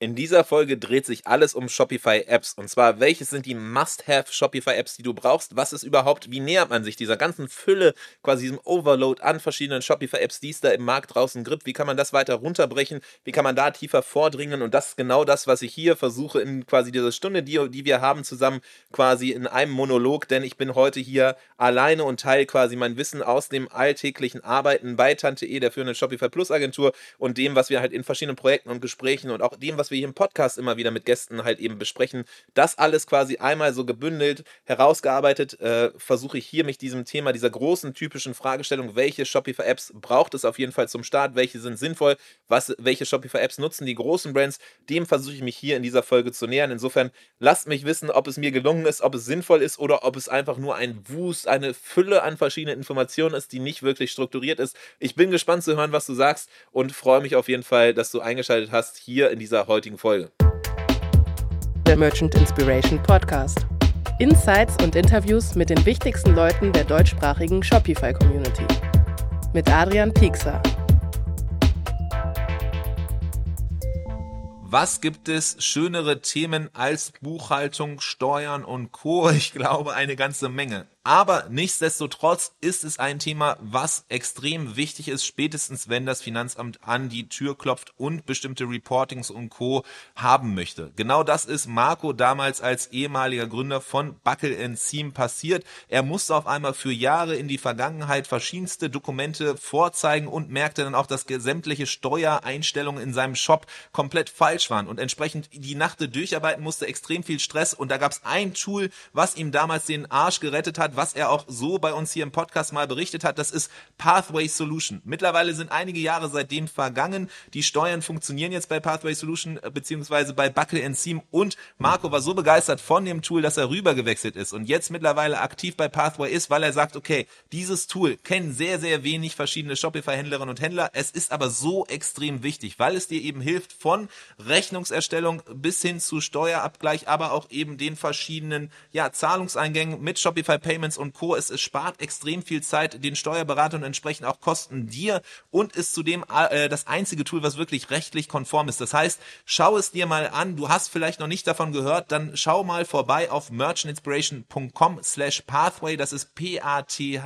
In dieser Folge dreht sich alles um Shopify-Apps. Und zwar, welches sind die Must-Have Shopify-Apps, die du brauchst? Was ist überhaupt, wie nähert man sich dieser ganzen Fülle, quasi diesem Overload an verschiedenen Shopify-Apps, die es da im Markt draußen gibt? Wie kann man das weiter runterbrechen? Wie kann man da tiefer vordringen? Und das ist genau das, was ich hier versuche, in quasi dieser Stunde, die, die wir haben, zusammen quasi in einem Monolog. Denn ich bin heute hier alleine und teile quasi mein Wissen aus dem alltäglichen Arbeiten bei Tante E, der führenden Shopify Plus Agentur und dem, was wir halt in verschiedenen Projekten und Gesprächen und auch dem, was was wir hier im Podcast immer wieder mit Gästen halt eben besprechen, das alles quasi einmal so gebündelt, herausgearbeitet, äh, versuche ich hier mich diesem Thema, dieser großen typischen Fragestellung, welche Shopify-Apps braucht es auf jeden Fall zum Start, welche sind sinnvoll, was, welche Shopify-Apps nutzen die großen Brands, dem versuche ich mich hier in dieser Folge zu nähern. Insofern lasst mich wissen, ob es mir gelungen ist, ob es sinnvoll ist oder ob es einfach nur ein Wust, eine Fülle an verschiedenen Informationen ist, die nicht wirklich strukturiert ist. Ich bin gespannt zu hören, was du sagst und freue mich auf jeden Fall, dass du eingeschaltet hast hier in dieser heutigen Folge. Der Merchant Inspiration Podcast. Insights und Interviews mit den wichtigsten Leuten der deutschsprachigen Shopify-Community. Mit Adrian Piekser. Was gibt es schönere Themen als Buchhaltung, Steuern und Co? Ich glaube eine ganze Menge. Aber nichtsdestotrotz ist es ein Thema, was extrem wichtig ist, spätestens wenn das Finanzamt an die Tür klopft und bestimmte Reportings und Co. haben möchte. Genau das ist Marco damals als ehemaliger Gründer von Buckle Seam passiert. Er musste auf einmal für Jahre in die Vergangenheit verschiedenste Dokumente vorzeigen und merkte dann auch, dass sämtliche Steuereinstellungen in seinem Shop komplett falsch waren und entsprechend die Nacht durcharbeiten musste, extrem viel Stress und da gab es ein Tool, was ihm damals den Arsch gerettet hat, was er auch so bei uns hier im Podcast mal berichtet hat, das ist Pathway Solution. Mittlerweile sind einige Jahre seitdem vergangen. Die Steuern funktionieren jetzt bei Pathway Solution äh, beziehungsweise bei Buckle Seam und Marco war so begeistert von dem Tool, dass er rübergewechselt ist und jetzt mittlerweile aktiv bei Pathway ist, weil er sagt, okay, dieses Tool kennen sehr, sehr wenig verschiedene Shopify-Händlerinnen und Händler. Es ist aber so extrem wichtig, weil es dir eben hilft von Rechnungserstellung bis hin zu Steuerabgleich, aber auch eben den verschiedenen ja, Zahlungseingängen mit Shopify Payments Payments und Co. Es, es spart extrem viel Zeit den Steuerberatern und entsprechend auch Kosten dir und ist zudem äh, das einzige Tool, was wirklich rechtlich konform ist. Das heißt, schau es dir mal an. Du hast vielleicht noch nicht davon gehört, dann schau mal vorbei auf merchantinspiration.com slash pathway. Das ist P-A-T-H-W-A-Y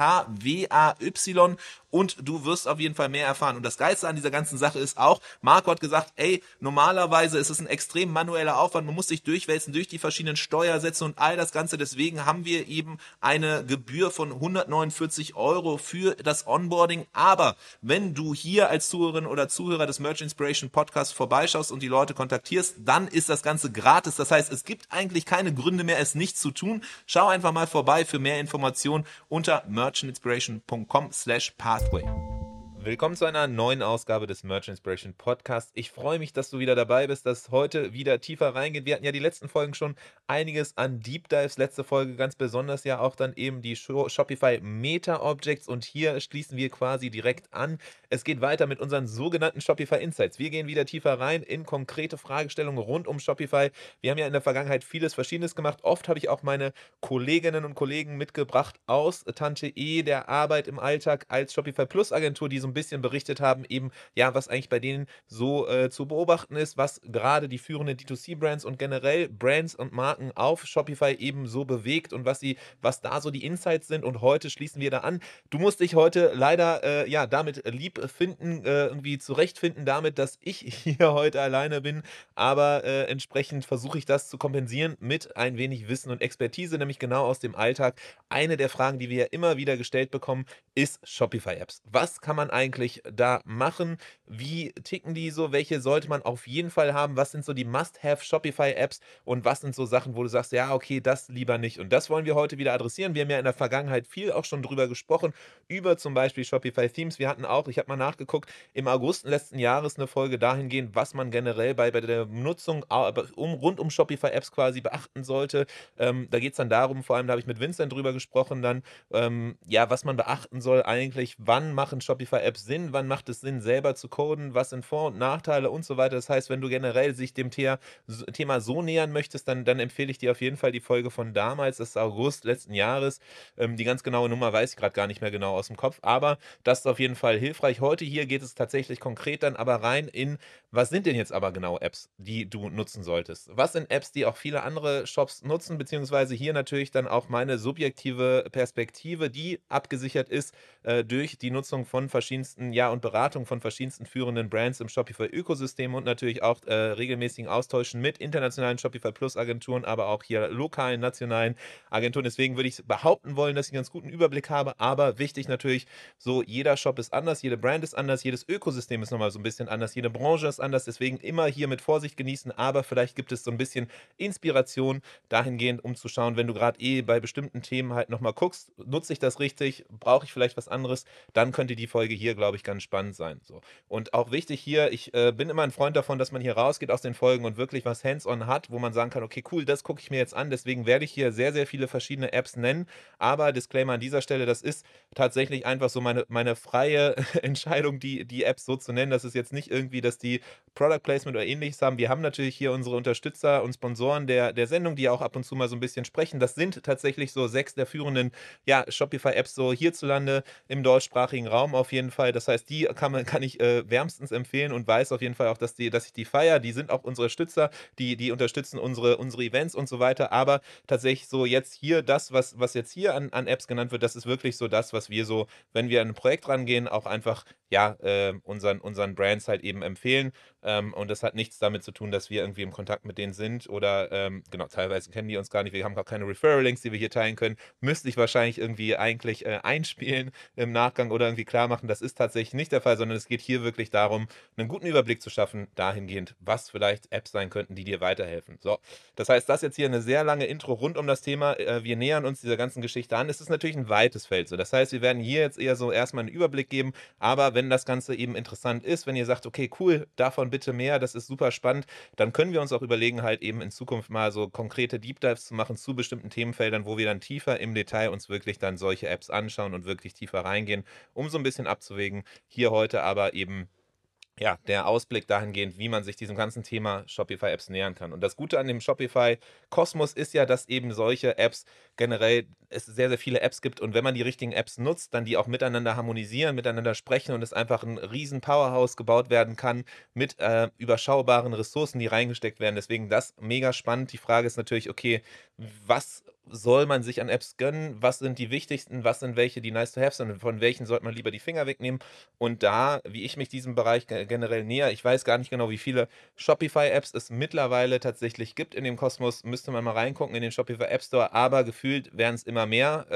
und du wirst auf jeden Fall mehr erfahren. Und das Geilste an dieser ganzen Sache ist auch, Marco hat gesagt, ey, normalerweise ist es ein extrem manueller Aufwand, man muss sich durchwälzen durch die verschiedenen Steuersätze und all das Ganze. Deswegen haben wir eben eine Gebühr von 149 Euro für das Onboarding. Aber wenn du hier als Zuhörerin oder Zuhörer des Merch Inspiration Podcasts vorbeischaust und die Leute kontaktierst, dann ist das Ganze gratis. Das heißt, es gibt eigentlich keine Gründe mehr, es nicht zu tun. Schau einfach mal vorbei für mehr Informationen unter merchantinspiration.com slash path pathway. Willkommen zu einer neuen Ausgabe des Merch Inspiration Podcast. Ich freue mich, dass du wieder dabei bist, dass heute wieder tiefer reingeht. Wir hatten ja die letzten Folgen schon einiges an Deep Dives. Letzte Folge ganz besonders ja auch dann eben die Shopify Meta Objects und hier schließen wir quasi direkt an. Es geht weiter mit unseren sogenannten Shopify Insights. Wir gehen wieder tiefer rein in konkrete Fragestellungen rund um Shopify. Wir haben ja in der Vergangenheit vieles Verschiedenes gemacht. Oft habe ich auch meine Kolleginnen und Kollegen mitgebracht aus Tante E, der Arbeit im Alltag als Shopify Plus Agentur, die so ein bisschen berichtet haben, eben, ja, was eigentlich bei denen so äh, zu beobachten ist, was gerade die führenden D2C-Brands und generell Brands und Marken auf Shopify eben so bewegt und was sie, was da so die Insights sind. Und heute schließen wir da an. Du musst dich heute leider äh, ja damit lieb finden, äh, irgendwie zurechtfinden damit, dass ich hier heute alleine bin. Aber äh, entsprechend versuche ich das zu kompensieren mit ein wenig Wissen und Expertise, nämlich genau aus dem Alltag. Eine der Fragen, die wir ja immer wieder gestellt bekommen, ist Shopify-Apps. Was kann man eigentlich da machen? Wie ticken die so? Welche sollte man auf jeden Fall haben? Was sind so die Must-Have Shopify-Apps? Und was sind so Sachen, wo du sagst, ja, okay, das lieber nicht? Und das wollen wir heute wieder adressieren. Wir haben ja in der Vergangenheit viel auch schon drüber gesprochen, über zum Beispiel Shopify Themes. Wir hatten auch, ich habe mal nachgeguckt, im August letzten Jahres eine Folge dahingehend, was man generell bei, bei der Nutzung um, rund um Shopify-Apps quasi beachten sollte. Ähm, da geht es dann darum, vor allem da habe ich mit Vincent drüber gesprochen, dann, ähm, ja, was man beachten soll eigentlich, wann machen Shopify-Apps Shopify-Apps Sinn, wann macht es Sinn, selber zu coden, was sind Vor- und Nachteile und so weiter. Das heißt, wenn du generell sich dem Thema so nähern möchtest, dann, dann empfehle ich dir auf jeden Fall die Folge von damals, das ist August letzten Jahres. Ähm, die ganz genaue Nummer weiß ich gerade gar nicht mehr genau aus dem Kopf, aber das ist auf jeden Fall hilfreich. Heute hier geht es tatsächlich konkret dann aber rein in, was sind denn jetzt aber genau Apps, die du nutzen solltest? Was sind Apps, die auch viele andere Shops nutzen, beziehungsweise hier natürlich dann auch meine subjektive Perspektive, die abgesichert ist äh, durch die Nutzung von verschiedensten, ja, und Beratung von verschiedensten führenden Brands im Shopify-Ökosystem und natürlich auch äh, regelmäßigen Austauschen mit internationalen Shopify Plus-Agenturen, aber auch hier lokalen, nationalen Agenturen. Deswegen würde ich behaupten wollen, dass ich einen ganz guten Überblick habe, aber wichtig natürlich, so jeder Shop ist anders, jede Brand ist anders, jedes Ökosystem ist nochmal so ein bisschen anders, jede Branche ist anders, deswegen immer hier mit Vorsicht genießen, aber vielleicht gibt es so ein bisschen Inspiration dahingehend, um zu schauen, wenn du gerade eh bei bestimmten Themen halt nochmal guckst, nutze ich das richtig, brauche ich vielleicht was anderes, dann könnte die Folge hier, glaube ich, ganz spannend sein. So. Und auch wichtig hier, ich äh, bin immer ein Freund davon, dass man hier rausgeht aus den Folgen und wirklich was hands-on hat, wo man sagen kann, okay, cool, das gucke ich mir jetzt an, deswegen werde ich hier sehr, sehr viele verschiedene Apps nennen, aber Disclaimer an dieser Stelle, das ist tatsächlich einfach so meine, meine freie Entscheidung, die, die Apps so zu nennen, das ist jetzt nicht irgendwie, dass die Product Placement oder ähnliches haben. Wir haben natürlich hier unsere Unterstützer und Sponsoren der, der Sendung, die auch ab und zu mal so ein bisschen sprechen. Das sind tatsächlich so sechs der führenden ja, Shopify-Apps so hierzulande im deutschsprachigen Raum auf jeden Fall. Das heißt, die kann, man, kann ich äh, wärmstens empfehlen und weiß auf jeden Fall auch, dass, die, dass ich die feiere. Die sind auch unsere Stützer, die, die unterstützen unsere, unsere Events und so weiter. Aber tatsächlich so jetzt hier das, was, was jetzt hier an, an Apps genannt wird, das ist wirklich so das, was wir so, wenn wir an ein Projekt rangehen, auch einfach ja, äh, unseren, unseren Brands halt eben empfehlen. Ähm, und das hat nichts damit zu tun, dass wir irgendwie im Kontakt mit denen sind oder ähm, genau, teilweise kennen die uns gar nicht. Wir haben gar keine Referral-Links, die wir hier teilen können. Müsste ich wahrscheinlich irgendwie eigentlich äh, einspielen im Nachgang oder irgendwie klar machen. Das ist tatsächlich nicht der Fall, sondern es geht hier wirklich darum, einen guten Überblick zu schaffen, dahingehend, was vielleicht Apps sein könnten, die dir weiterhelfen. So, das heißt, das jetzt hier eine sehr lange Intro rund um das Thema. Äh, wir nähern uns dieser ganzen Geschichte an. Es ist natürlich ein weites Feld. So, das heißt, wir werden hier jetzt eher so erstmal einen Überblick geben, aber wenn das Ganze eben interessant ist, wenn ihr sagt, okay, cool, davon bitte mehr, das ist super spannend, dann können wir uns auch überlegen, halt eben in Zukunft mal so konkrete Deep Dives zu machen zu bestimmten Themenfeldern, wo wir dann tiefer im Detail uns wirklich dann solche Apps anschauen und wirklich tiefer reingehen, um so ein bisschen abzuwägen. Hier heute aber eben ja, der Ausblick dahingehend, wie man sich diesem ganzen Thema Shopify-Apps nähern kann. Und das Gute an dem Shopify-Kosmos ist ja, dass eben solche Apps generell es sehr, sehr viele Apps gibt und wenn man die richtigen Apps nutzt, dann die auch miteinander harmonisieren, miteinander sprechen und es einfach ein riesen Powerhouse gebaut werden kann mit äh, überschaubaren Ressourcen, die reingesteckt werden. Deswegen das mega spannend. Die Frage ist natürlich, okay, was soll man sich an Apps gönnen? Was sind die wichtigsten? Was sind welche, die nice to have sind? Von welchen sollte man lieber die Finger wegnehmen? Und da, wie ich mich diesem Bereich generell näher, ich weiß gar nicht genau, wie viele Shopify-Apps es mittlerweile tatsächlich gibt in dem Kosmos. Müsste man mal reingucken in den Shopify App Store, aber gefühlt werden es immer mehr.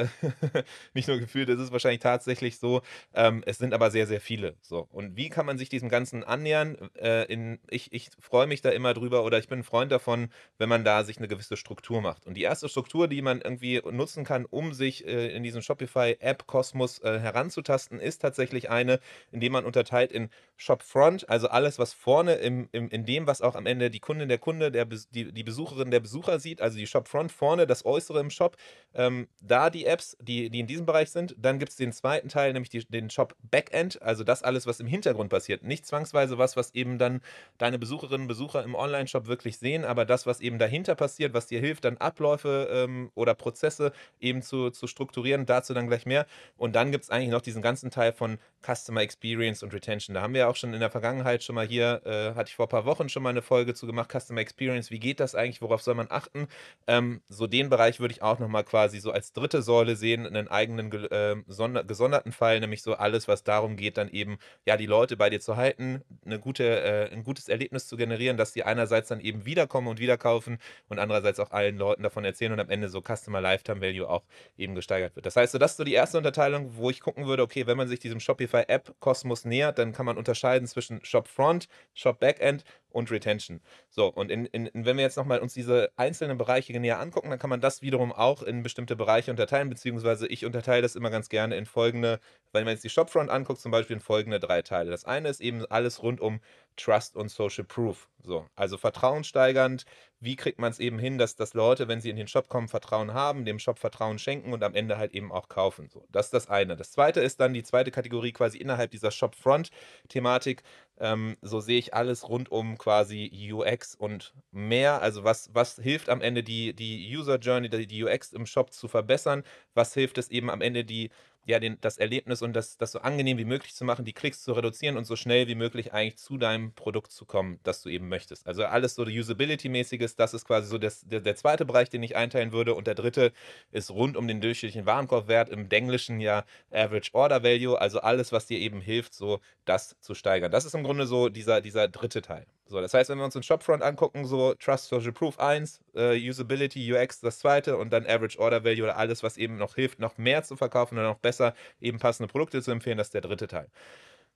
nicht nur gefühlt, es ist wahrscheinlich tatsächlich so. Ähm, es sind aber sehr, sehr viele. So. Und wie kann man sich diesem Ganzen annähern? Äh, in, ich ich freue mich da immer drüber oder ich bin ein Freund davon, wenn man da sich eine gewisse Struktur macht. Und die erste Struktur, die die man irgendwie nutzen kann, um sich äh, in diesen Shopify-App-Kosmos äh, heranzutasten, ist tatsächlich eine, indem man unterteilt in Shopfront, also alles, was vorne im, im, in dem, was auch am Ende die Kundin, der Kunde, der, die, die Besucherin, der Besucher sieht, also die Shopfront vorne, das Äußere im Shop, ähm, da die Apps, die, die in diesem Bereich sind. Dann gibt es den zweiten Teil, nämlich die, den Shop Backend, also das alles, was im Hintergrund passiert. Nicht zwangsweise was, was eben dann deine Besucherinnen und Besucher im Online-Shop wirklich sehen, aber das, was eben dahinter passiert, was dir hilft, dann Abläufe ähm, oder Prozesse eben zu, zu strukturieren. Dazu dann gleich mehr. Und dann gibt es eigentlich noch diesen ganzen Teil von Customer Experience und Retention. Da haben wir auch schon in der Vergangenheit schon mal hier, äh, hatte ich vor ein paar Wochen schon mal eine Folge zu gemacht, Customer Experience. Wie geht das eigentlich? Worauf soll man achten? Ähm, so den Bereich würde ich auch nochmal quasi so als dritte Säule sehen, einen eigenen äh, gesonderten Fall, nämlich so alles, was darum geht, dann eben, ja, die Leute bei dir zu halten, eine gute, äh, ein gutes Erlebnis zu generieren, dass sie einerseits dann eben wiederkommen und wieder kaufen und andererseits auch allen Leuten davon erzählen und am Ende so so Customer Lifetime Value auch eben gesteigert wird. Das heißt, so, das ist so die erste Unterteilung, wo ich gucken würde, okay, wenn man sich diesem Shopify App Kosmos nähert, dann kann man unterscheiden zwischen Shop Front, Shop Backend, und Retention. So, und in, in, wenn wir jetzt nochmal uns diese einzelnen Bereiche näher angucken, dann kann man das wiederum auch in bestimmte Bereiche unterteilen, beziehungsweise ich unterteile das immer ganz gerne in folgende, wenn man jetzt die Shopfront anguckt, zum Beispiel in folgende drei Teile. Das eine ist eben alles rund um Trust und Social Proof. So, also vertrauenssteigernd. Wie kriegt man es eben hin, dass, dass Leute, wenn sie in den Shop kommen, Vertrauen haben, dem Shop Vertrauen schenken und am Ende halt eben auch kaufen. So, das ist das eine. Das zweite ist dann die zweite Kategorie quasi innerhalb dieser Shopfront-Thematik. Ähm, so sehe ich alles rund um quasi UX und mehr. Also was, was hilft am Ende die, die User Journey, die, die UX im Shop zu verbessern? Was hilft es eben am Ende die ja, den, das Erlebnis und das, das so angenehm wie möglich zu machen, die Klicks zu reduzieren und so schnell wie möglich eigentlich zu deinem Produkt zu kommen, das du eben möchtest. Also alles so Usability-mäßiges, das ist quasi so das, der, der zweite Bereich, den ich einteilen würde. Und der dritte ist rund um den durchschnittlichen Warenkorbwert, im Englischen ja Average Order Value, also alles, was dir eben hilft, so das zu steigern. Das ist im Grunde so dieser, dieser dritte Teil. So, das heißt, wenn wir uns den Shopfront angucken, so Trust Social Proof 1, äh, Usability, UX das zweite und dann Average Order Value oder alles, was eben noch hilft, noch mehr zu verkaufen oder noch besser eben passende Produkte zu empfehlen, das ist der dritte Teil.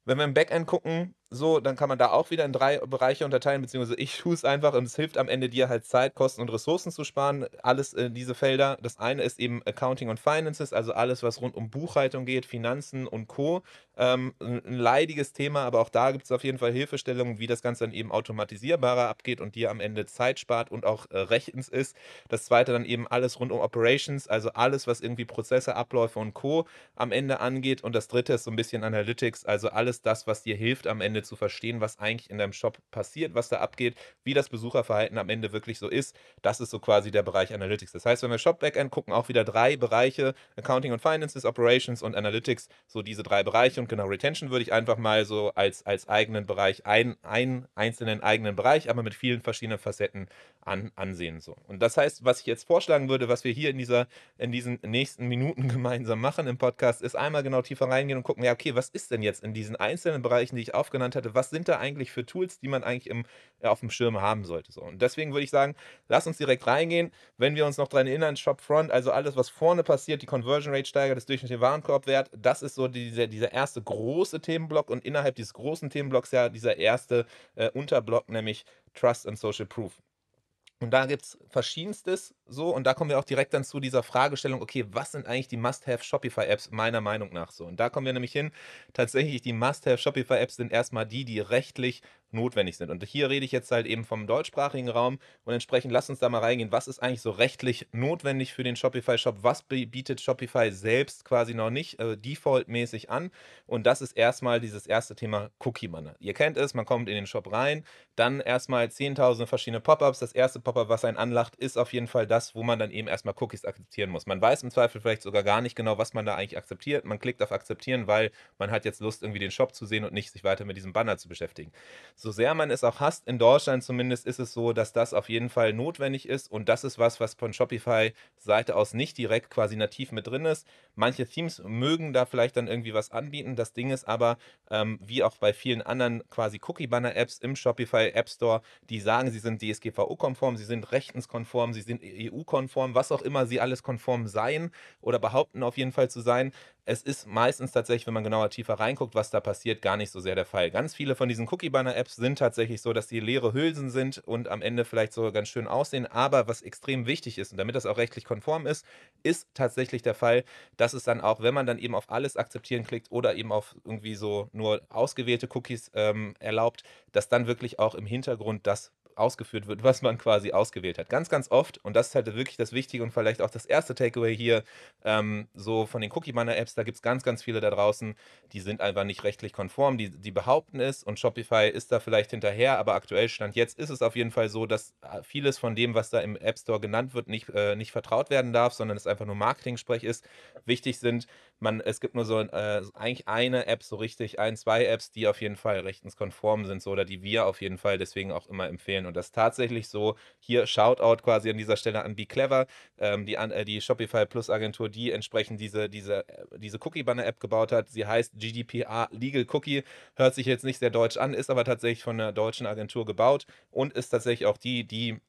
Wenn wir im Backend gucken, so, dann kann man da auch wieder in drei Bereiche unterteilen, beziehungsweise ich tue es einfach und es hilft am Ende dir halt Zeit, Kosten und Ressourcen zu sparen. Alles in diese Felder. Das eine ist eben Accounting und Finances, also alles, was rund um Buchhaltung geht, Finanzen und Co. Ähm, ein leidiges Thema, aber auch da gibt es auf jeden Fall Hilfestellungen, wie das Ganze dann eben automatisierbarer abgeht und dir am Ende Zeit spart und auch äh, rechtens ist. Das zweite dann eben alles rund um Operations, also alles, was irgendwie Prozesse, Abläufe und Co. am Ende angeht. Und das dritte ist so ein bisschen Analytics, also alles das, was dir hilft am Ende Ende zu verstehen, was eigentlich in deinem Shop passiert, was da abgeht, wie das Besucherverhalten am Ende wirklich so ist. Das ist so quasi der Bereich Analytics. Das heißt, wenn wir Shop Backend gucken, auch wieder drei Bereiche: Accounting und Finances, Operations und Analytics. So diese drei Bereiche. Und genau, Retention würde ich einfach mal so als, als eigenen Bereich, ein, einen einzelnen eigenen Bereich, aber mit vielen verschiedenen Facetten an, ansehen. So. Und das heißt, was ich jetzt vorschlagen würde, was wir hier in, dieser, in diesen nächsten Minuten gemeinsam machen im Podcast, ist einmal genau tiefer reingehen und gucken, ja, okay, was ist denn jetzt in diesen einzelnen Bereichen, die ich aufgenannt hatte, was sind da eigentlich für Tools, die man eigentlich im, ja, auf dem Schirm haben sollte. So. Und deswegen würde ich sagen, lass uns direkt reingehen. Wenn wir uns noch daran erinnern, Shopfront, also alles, was vorne passiert, die Conversion Rate steigert, das durchschnittliche Warenkorbwert, das ist so dieser, dieser erste große Themenblock und innerhalb dieses großen Themenblocks ja dieser erste äh, Unterblock, nämlich Trust and Social Proof. Und da gibt es verschiedenstes so, und da kommen wir auch direkt dann zu dieser Fragestellung, okay, was sind eigentlich die Must-Have Shopify-Apps meiner Meinung nach so? Und da kommen wir nämlich hin, tatsächlich die Must-Have Shopify-Apps sind erstmal die, die rechtlich notwendig sind. Und hier rede ich jetzt halt eben vom deutschsprachigen Raum und entsprechend lass uns da mal reingehen, was ist eigentlich so rechtlich notwendig für den Shopify-Shop, was bietet Shopify selbst quasi noch nicht äh, defaultmäßig an und das ist erstmal dieses erste Thema Cookie-Banner. Ihr kennt es, man kommt in den Shop rein, dann erstmal 10.000 verschiedene Pop-ups, das erste Pop-up, was einen anlacht, ist auf jeden Fall das, wo man dann eben erstmal Cookies akzeptieren muss. Man weiß im Zweifel vielleicht sogar gar nicht genau, was man da eigentlich akzeptiert, man klickt auf akzeptieren, weil man hat jetzt Lust, irgendwie den Shop zu sehen und nicht sich weiter mit diesem Banner zu beschäftigen so sehr man es auch hasst, in Deutschland zumindest ist es so, dass das auf jeden Fall notwendig ist und das ist was, was von Shopify Seite aus nicht direkt quasi nativ mit drin ist. Manche Themes mögen da vielleicht dann irgendwie was anbieten. Das Ding ist aber, ähm, wie auch bei vielen anderen quasi Cookie-Banner-Apps im Shopify App Store, die sagen, sie sind DSGVO-konform, sie sind rechtenskonform, sie sind EU-konform, was auch immer sie alles konform seien oder behaupten auf jeden Fall zu sein. Es ist meistens tatsächlich, wenn man genauer tiefer reinguckt, was da passiert, gar nicht so sehr der Fall. Ganz viele von diesen Cookie-Banner-Apps sind tatsächlich so, dass die leere Hülsen sind und am Ende vielleicht so ganz schön aussehen. Aber was extrem wichtig ist und damit das auch rechtlich konform ist, ist tatsächlich der Fall, dass es dann auch, wenn man dann eben auf alles akzeptieren klickt oder eben auf irgendwie so nur ausgewählte Cookies ähm, erlaubt, dass dann wirklich auch im Hintergrund das ausgeführt wird, was man quasi ausgewählt hat. Ganz, ganz oft, und das ist halt wirklich das Wichtige und vielleicht auch das erste Takeaway hier, ähm, so von den Cookie-Banner-Apps, da gibt es ganz, ganz viele da draußen, die sind einfach nicht rechtlich konform, die, die behaupten es und Shopify ist da vielleicht hinterher, aber aktuell Stand jetzt ist es auf jeden Fall so, dass äh, vieles von dem, was da im App Store genannt wird, nicht, äh, nicht vertraut werden darf, sondern es einfach nur Marketing-Sprech ist. Wichtig sind, man, es gibt nur so äh, eigentlich eine App so richtig, ein, zwei Apps, die auf jeden Fall rechtenskonform sind, so oder die wir auf jeden Fall deswegen auch immer empfehlen. Und das ist tatsächlich so, hier Shoutout quasi an dieser Stelle an Be Clever, ähm, die, äh, die Shopify Plus Agentur, die entsprechend diese, diese, äh, diese Cookie-Banner-App gebaut hat. Sie heißt GDPR Legal Cookie, hört sich jetzt nicht sehr deutsch an, ist aber tatsächlich von einer deutschen Agentur gebaut und ist tatsächlich auch die, die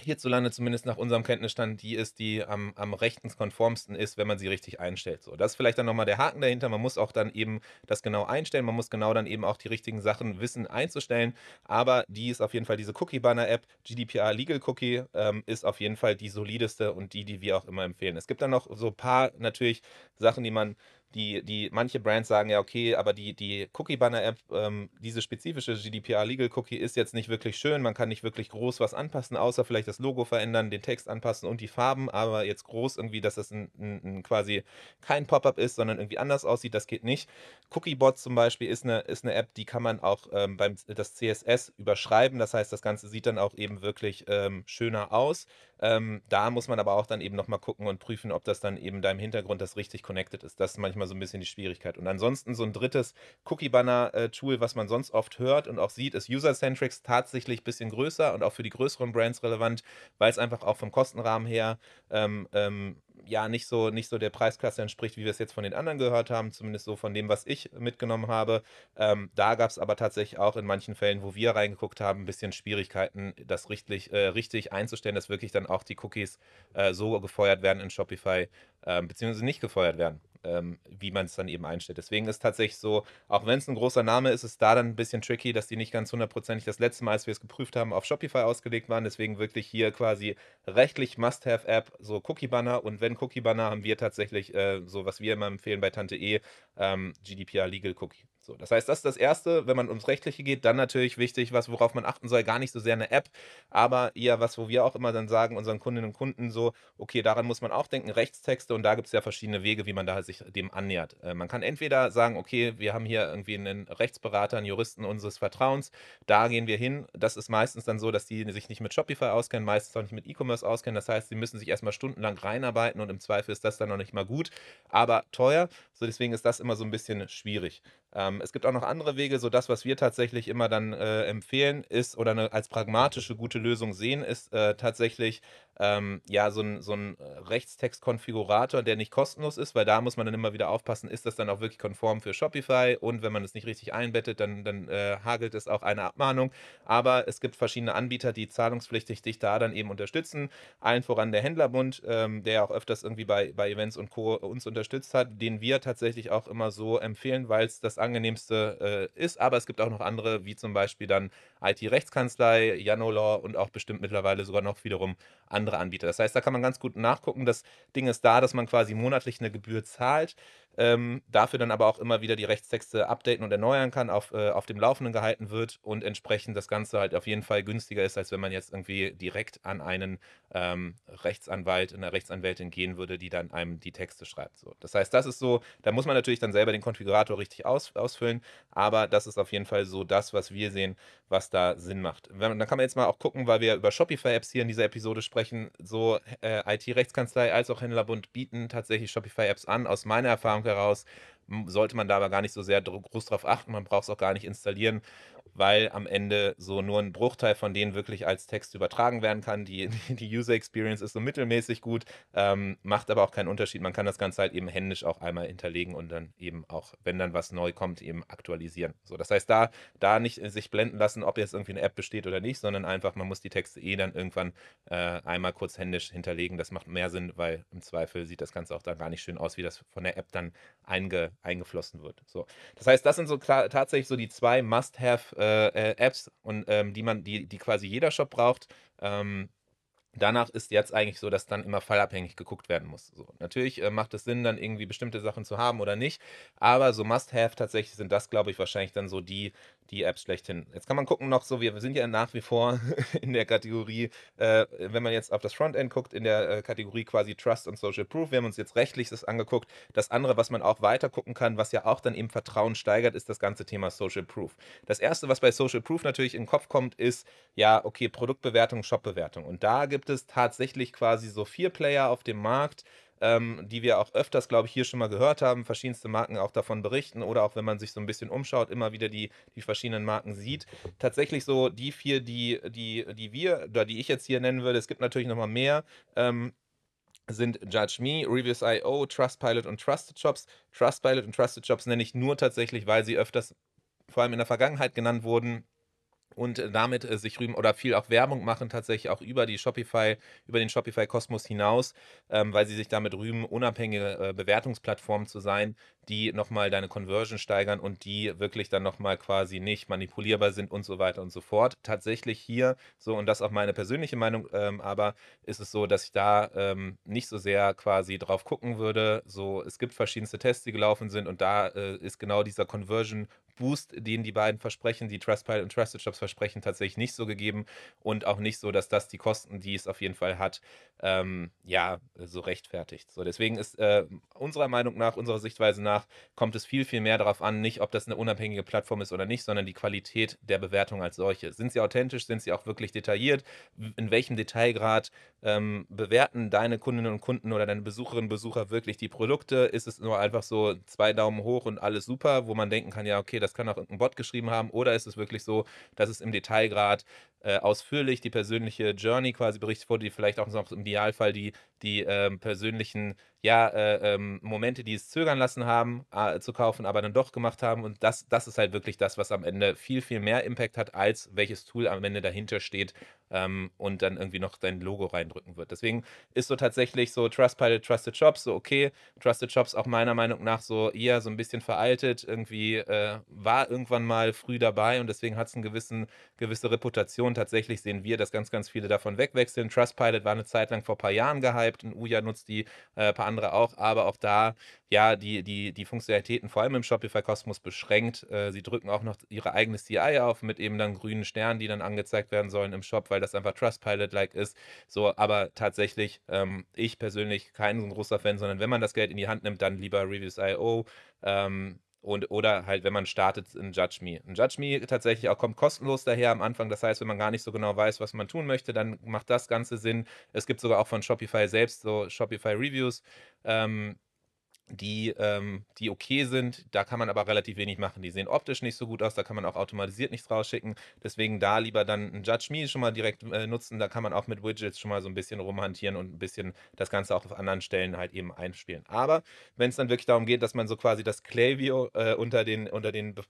hierzulande zumindest nach unserem Kenntnisstand die ist, die am, am rechtenskonformsten ist, wenn man sie richtig einstellt. So, das ist vielleicht dann nochmal der Haken dahinter. Man muss auch dann eben das genau einstellen. Man muss genau dann eben auch die richtigen Sachen wissen einzustellen. Aber die ist auf jeden Fall diese Cookie-Banner-App, GDPR Legal Cookie, ähm, ist auf jeden Fall die solideste und die, die wir auch immer empfehlen. Es gibt dann noch so ein paar natürlich Sachen, die man die, die manche Brands sagen ja, okay, aber die, die Cookie-Banner-App, ähm, diese spezifische GDPR-Legal-Cookie ist jetzt nicht wirklich schön. Man kann nicht wirklich groß was anpassen, außer vielleicht das Logo verändern, den Text anpassen und die Farben, aber jetzt groß irgendwie, dass das ein, ein, ein quasi kein Pop-up ist, sondern irgendwie anders aussieht, das geht nicht. Cookiebot zum Beispiel ist eine, ist eine App, die kann man auch ähm, beim das CSS überschreiben. Das heißt, das Ganze sieht dann auch eben wirklich ähm, schöner aus. Ähm, da muss man aber auch dann eben nochmal gucken und prüfen, ob das dann eben da im Hintergrund das richtig connected ist. Das ist manchmal so ein bisschen die Schwierigkeit. Und ansonsten so ein drittes Cookie-Banner-Tool, was man sonst oft hört und auch sieht, ist User-Centrics tatsächlich ein bisschen größer und auch für die größeren Brands relevant, weil es einfach auch vom Kostenrahmen her ähm, ähm, ja nicht so, nicht so der Preisklasse entspricht, wie wir es jetzt von den anderen gehört haben, zumindest so von dem, was ich mitgenommen habe. Ähm, da gab es aber tatsächlich auch in manchen Fällen, wo wir reingeguckt haben, ein bisschen Schwierigkeiten, das richtig, äh, richtig einzustellen, dass wirklich dann auch die Cookies äh, so gefeuert werden in Shopify, äh, beziehungsweise nicht gefeuert werden ähm, wie man es dann eben einstellt. Deswegen ist tatsächlich so, auch wenn es ein großer Name ist, ist da dann ein bisschen tricky, dass die nicht ganz hundertprozentig das letzte Mal, als wir es geprüft haben, auf Shopify ausgelegt waren. Deswegen wirklich hier quasi rechtlich Must-Have-App, so Cookie-Banner. Und wenn Cookie-Banner, haben wir tatsächlich äh, so, was wir immer empfehlen bei Tante E, ähm, GDPR Legal Cookie. So, das heißt, das ist das Erste, wenn man ums Rechtliche geht, dann natürlich wichtig, was, worauf man achten soll, gar nicht so sehr eine App, aber eher was, wo wir auch immer dann sagen, unseren Kundinnen und Kunden so, okay, daran muss man auch denken, Rechtstexte und da gibt es ja verschiedene Wege, wie man da sich dem annähert. Äh, man kann entweder sagen, okay, wir haben hier irgendwie einen Rechtsberater, einen Juristen unseres Vertrauens, da gehen wir hin. Das ist meistens dann so, dass die sich nicht mit Shopify auskennen, meistens auch nicht mit E-Commerce auskennen. Das heißt, sie müssen sich erstmal stundenlang reinarbeiten und im Zweifel ist das dann noch nicht mal gut, aber teuer. So deswegen ist das immer so ein bisschen schwierig. Ähm, es gibt auch noch andere Wege, so das, was wir tatsächlich immer dann äh, empfehlen, ist oder eine, als pragmatische gute Lösung sehen, ist äh, tatsächlich ähm, ja so ein, so ein Rechtstext-Konfigurator, der nicht kostenlos ist, weil da muss man dann immer wieder aufpassen, ist das dann auch wirklich konform für Shopify und wenn man es nicht richtig einbettet, dann, dann äh, hagelt es auch eine Abmahnung. Aber es gibt verschiedene Anbieter, die zahlungspflichtig dich da dann eben unterstützen. Allen voran der Händlerbund, ähm, der auch öfters irgendwie bei, bei Events und Co. uns unterstützt hat, den wir tatsächlich auch immer so empfehlen, weil es das angenehmste äh, ist. Aber es gibt auch noch andere, wie zum Beispiel dann IT-Rechtskanzlei, Janolaw und auch bestimmt mittlerweile sogar noch wiederum andere Anbieter. Das heißt, da kann man ganz gut nachgucken. Das Ding ist da, dass man quasi monatlich eine Gebühr zahlt ähm, dafür dann aber auch immer wieder die Rechtstexte updaten und erneuern kann, auf, äh, auf dem Laufenden gehalten wird und entsprechend das Ganze halt auf jeden Fall günstiger ist, als wenn man jetzt irgendwie direkt an einen ähm, Rechtsanwalt, eine Rechtsanwältin gehen würde, die dann einem die Texte schreibt. So. Das heißt, das ist so, da muss man natürlich dann selber den Konfigurator richtig aus, ausfüllen, aber das ist auf jeden Fall so das, was wir sehen, was da Sinn macht. Wenn, dann kann man jetzt mal auch gucken, weil wir über Shopify-Apps hier in dieser Episode sprechen, so äh, IT-Rechtskanzlei als auch Händlerbund bieten tatsächlich Shopify-Apps an. Aus meiner Erfahrung heraus sollte man da aber gar nicht so sehr groß drauf achten. Man braucht es auch gar nicht installieren weil am Ende so nur ein Bruchteil von denen wirklich als Text übertragen werden kann. Die, die User Experience ist so mittelmäßig gut, ähm, macht aber auch keinen Unterschied. Man kann das Ganze halt eben händisch auch einmal hinterlegen und dann eben auch, wenn dann was neu kommt, eben aktualisieren. So, das heißt, da, da nicht sich blenden lassen, ob jetzt irgendwie eine App besteht oder nicht, sondern einfach, man muss die Texte eh dann irgendwann äh, einmal kurz händisch hinterlegen. Das macht mehr Sinn, weil im Zweifel sieht das Ganze auch da gar nicht schön aus, wie das von der App dann einge, eingeflossen wird. So, das heißt, das sind so klar, tatsächlich so die zwei Must-Have äh, äh, und ähm, die man, die, die quasi jeder Shop braucht. Ähm, Danach ist jetzt eigentlich so, dass dann immer fallabhängig geguckt werden muss. So, natürlich äh, macht es Sinn, dann irgendwie bestimmte Sachen zu haben oder nicht, aber so Must-Have tatsächlich sind das, glaube ich, wahrscheinlich dann so die, die Apps schlechthin. Jetzt kann man gucken noch so, wir sind ja nach wie vor in der Kategorie, äh, wenn man jetzt auf das Frontend guckt, in der äh, Kategorie quasi Trust und Social Proof. Wir haben uns jetzt rechtliches angeguckt. Das andere, was man auch weiter gucken kann, was ja auch dann eben Vertrauen steigert, ist das ganze Thema Social Proof. Das erste, was bei Social Proof natürlich in den Kopf kommt, ist, ja, okay, Produktbewertung, Shopbewertung. Und da gibt es tatsächlich quasi so vier Player auf dem Markt, ähm, die wir auch öfters, glaube ich, hier schon mal gehört haben, verschiedenste Marken auch davon berichten oder auch wenn man sich so ein bisschen umschaut, immer wieder die, die verschiedenen Marken sieht. Tatsächlich so die vier, die, die, die wir oder die ich jetzt hier nennen würde, es gibt natürlich nochmal mehr. Ähm, sind Judge Me, Reviews.io, Trustpilot und Trusted Shops. Trustpilot und Trusted Shops nenne ich nur tatsächlich, weil sie öfters, vor allem in der Vergangenheit genannt wurden, und damit äh, sich rühmen oder viel auch Werbung machen, tatsächlich auch über die Shopify, über den Shopify-Kosmos hinaus, ähm, weil sie sich damit rühmen, unabhängige äh, Bewertungsplattformen zu sein, die nochmal deine Conversion steigern und die wirklich dann nochmal quasi nicht manipulierbar sind und so weiter und so fort. Tatsächlich hier, so und das auch meine persönliche Meinung, ähm, aber ist es so, dass ich da ähm, nicht so sehr quasi drauf gucken würde. So, es gibt verschiedenste Tests, die gelaufen sind und da äh, ist genau dieser Conversion Boost, den die beiden versprechen, die Trustpilot und Trusted Shops versprechen, tatsächlich nicht so gegeben und auch nicht so, dass das die Kosten, die es auf jeden Fall hat, ähm, ja, so rechtfertigt. So, deswegen ist äh, unserer Meinung nach, unserer Sichtweise nach, kommt es viel, viel mehr darauf an, nicht ob das eine unabhängige Plattform ist oder nicht, sondern die Qualität der Bewertung als solche. Sind sie authentisch? Sind sie auch wirklich detailliert? In welchem Detailgrad ähm, bewerten deine Kundinnen und Kunden oder deine Besucherinnen und Besucher wirklich die Produkte? Ist es nur einfach so zwei Daumen hoch und alles super, wo man denken kann, ja, okay, das kann auch irgendein Bot geschrieben haben? Oder ist es wirklich so, dass es im Detailgrad äh, ausführlich die persönliche Journey quasi berichtet wurde, die vielleicht auch noch im Idealfall die, die ähm, persönlichen ja, äh, ähm, Momente, die es zögern lassen haben, äh, zu kaufen, aber dann doch gemacht haben. Und das, das ist halt wirklich das, was am Ende viel, viel mehr Impact hat, als welches Tool am Ende dahinter steht ähm, und dann irgendwie noch dein Logo reindrücken wird. Deswegen ist so tatsächlich so Trustpilot, Trusted Shops so okay. Trusted Shops auch meiner Meinung nach so eher so ein bisschen veraltet. Irgendwie äh, war irgendwann mal früh dabei und deswegen hat es eine gewisse Reputation. Tatsächlich sehen wir, dass ganz, ganz viele davon wegwechseln. Trustpilot war eine Zeit lang vor ein paar Jahren gehypt und Uja nutzt die äh, paar andere auch, aber auch da, ja, die, die, die Funktionalitäten vor allem im Shopify Kosmos beschränkt. Äh, sie drücken auch noch ihre eigene CI auf mit eben dann grünen Sternen, die dann angezeigt werden sollen im Shop, weil das einfach Trustpilot-like ist. So, aber tatsächlich, ähm, ich persönlich kein so großer Fan, sondern wenn man das Geld in die Hand nimmt, dann lieber Reviews.io. Ähm, und, oder halt, wenn man startet, in Judge Me. Ein Judge Me tatsächlich auch kommt kostenlos daher am Anfang. Das heißt, wenn man gar nicht so genau weiß, was man tun möchte, dann macht das Ganze Sinn. Es gibt sogar auch von Shopify selbst so Shopify Reviews. Ähm, die, ähm, die okay sind. Da kann man aber relativ wenig machen. Die sehen optisch nicht so gut aus, da kann man auch automatisiert nichts rausschicken. Deswegen da lieber dann ein Judge Me schon mal direkt äh, nutzen. Da kann man auch mit Widgets schon mal so ein bisschen rumhantieren und ein bisschen das Ganze auch auf anderen Stellen halt eben einspielen. Aber wenn es dann wirklich darum geht, dass man so quasi das Klaviyo äh, unter den, unter den Be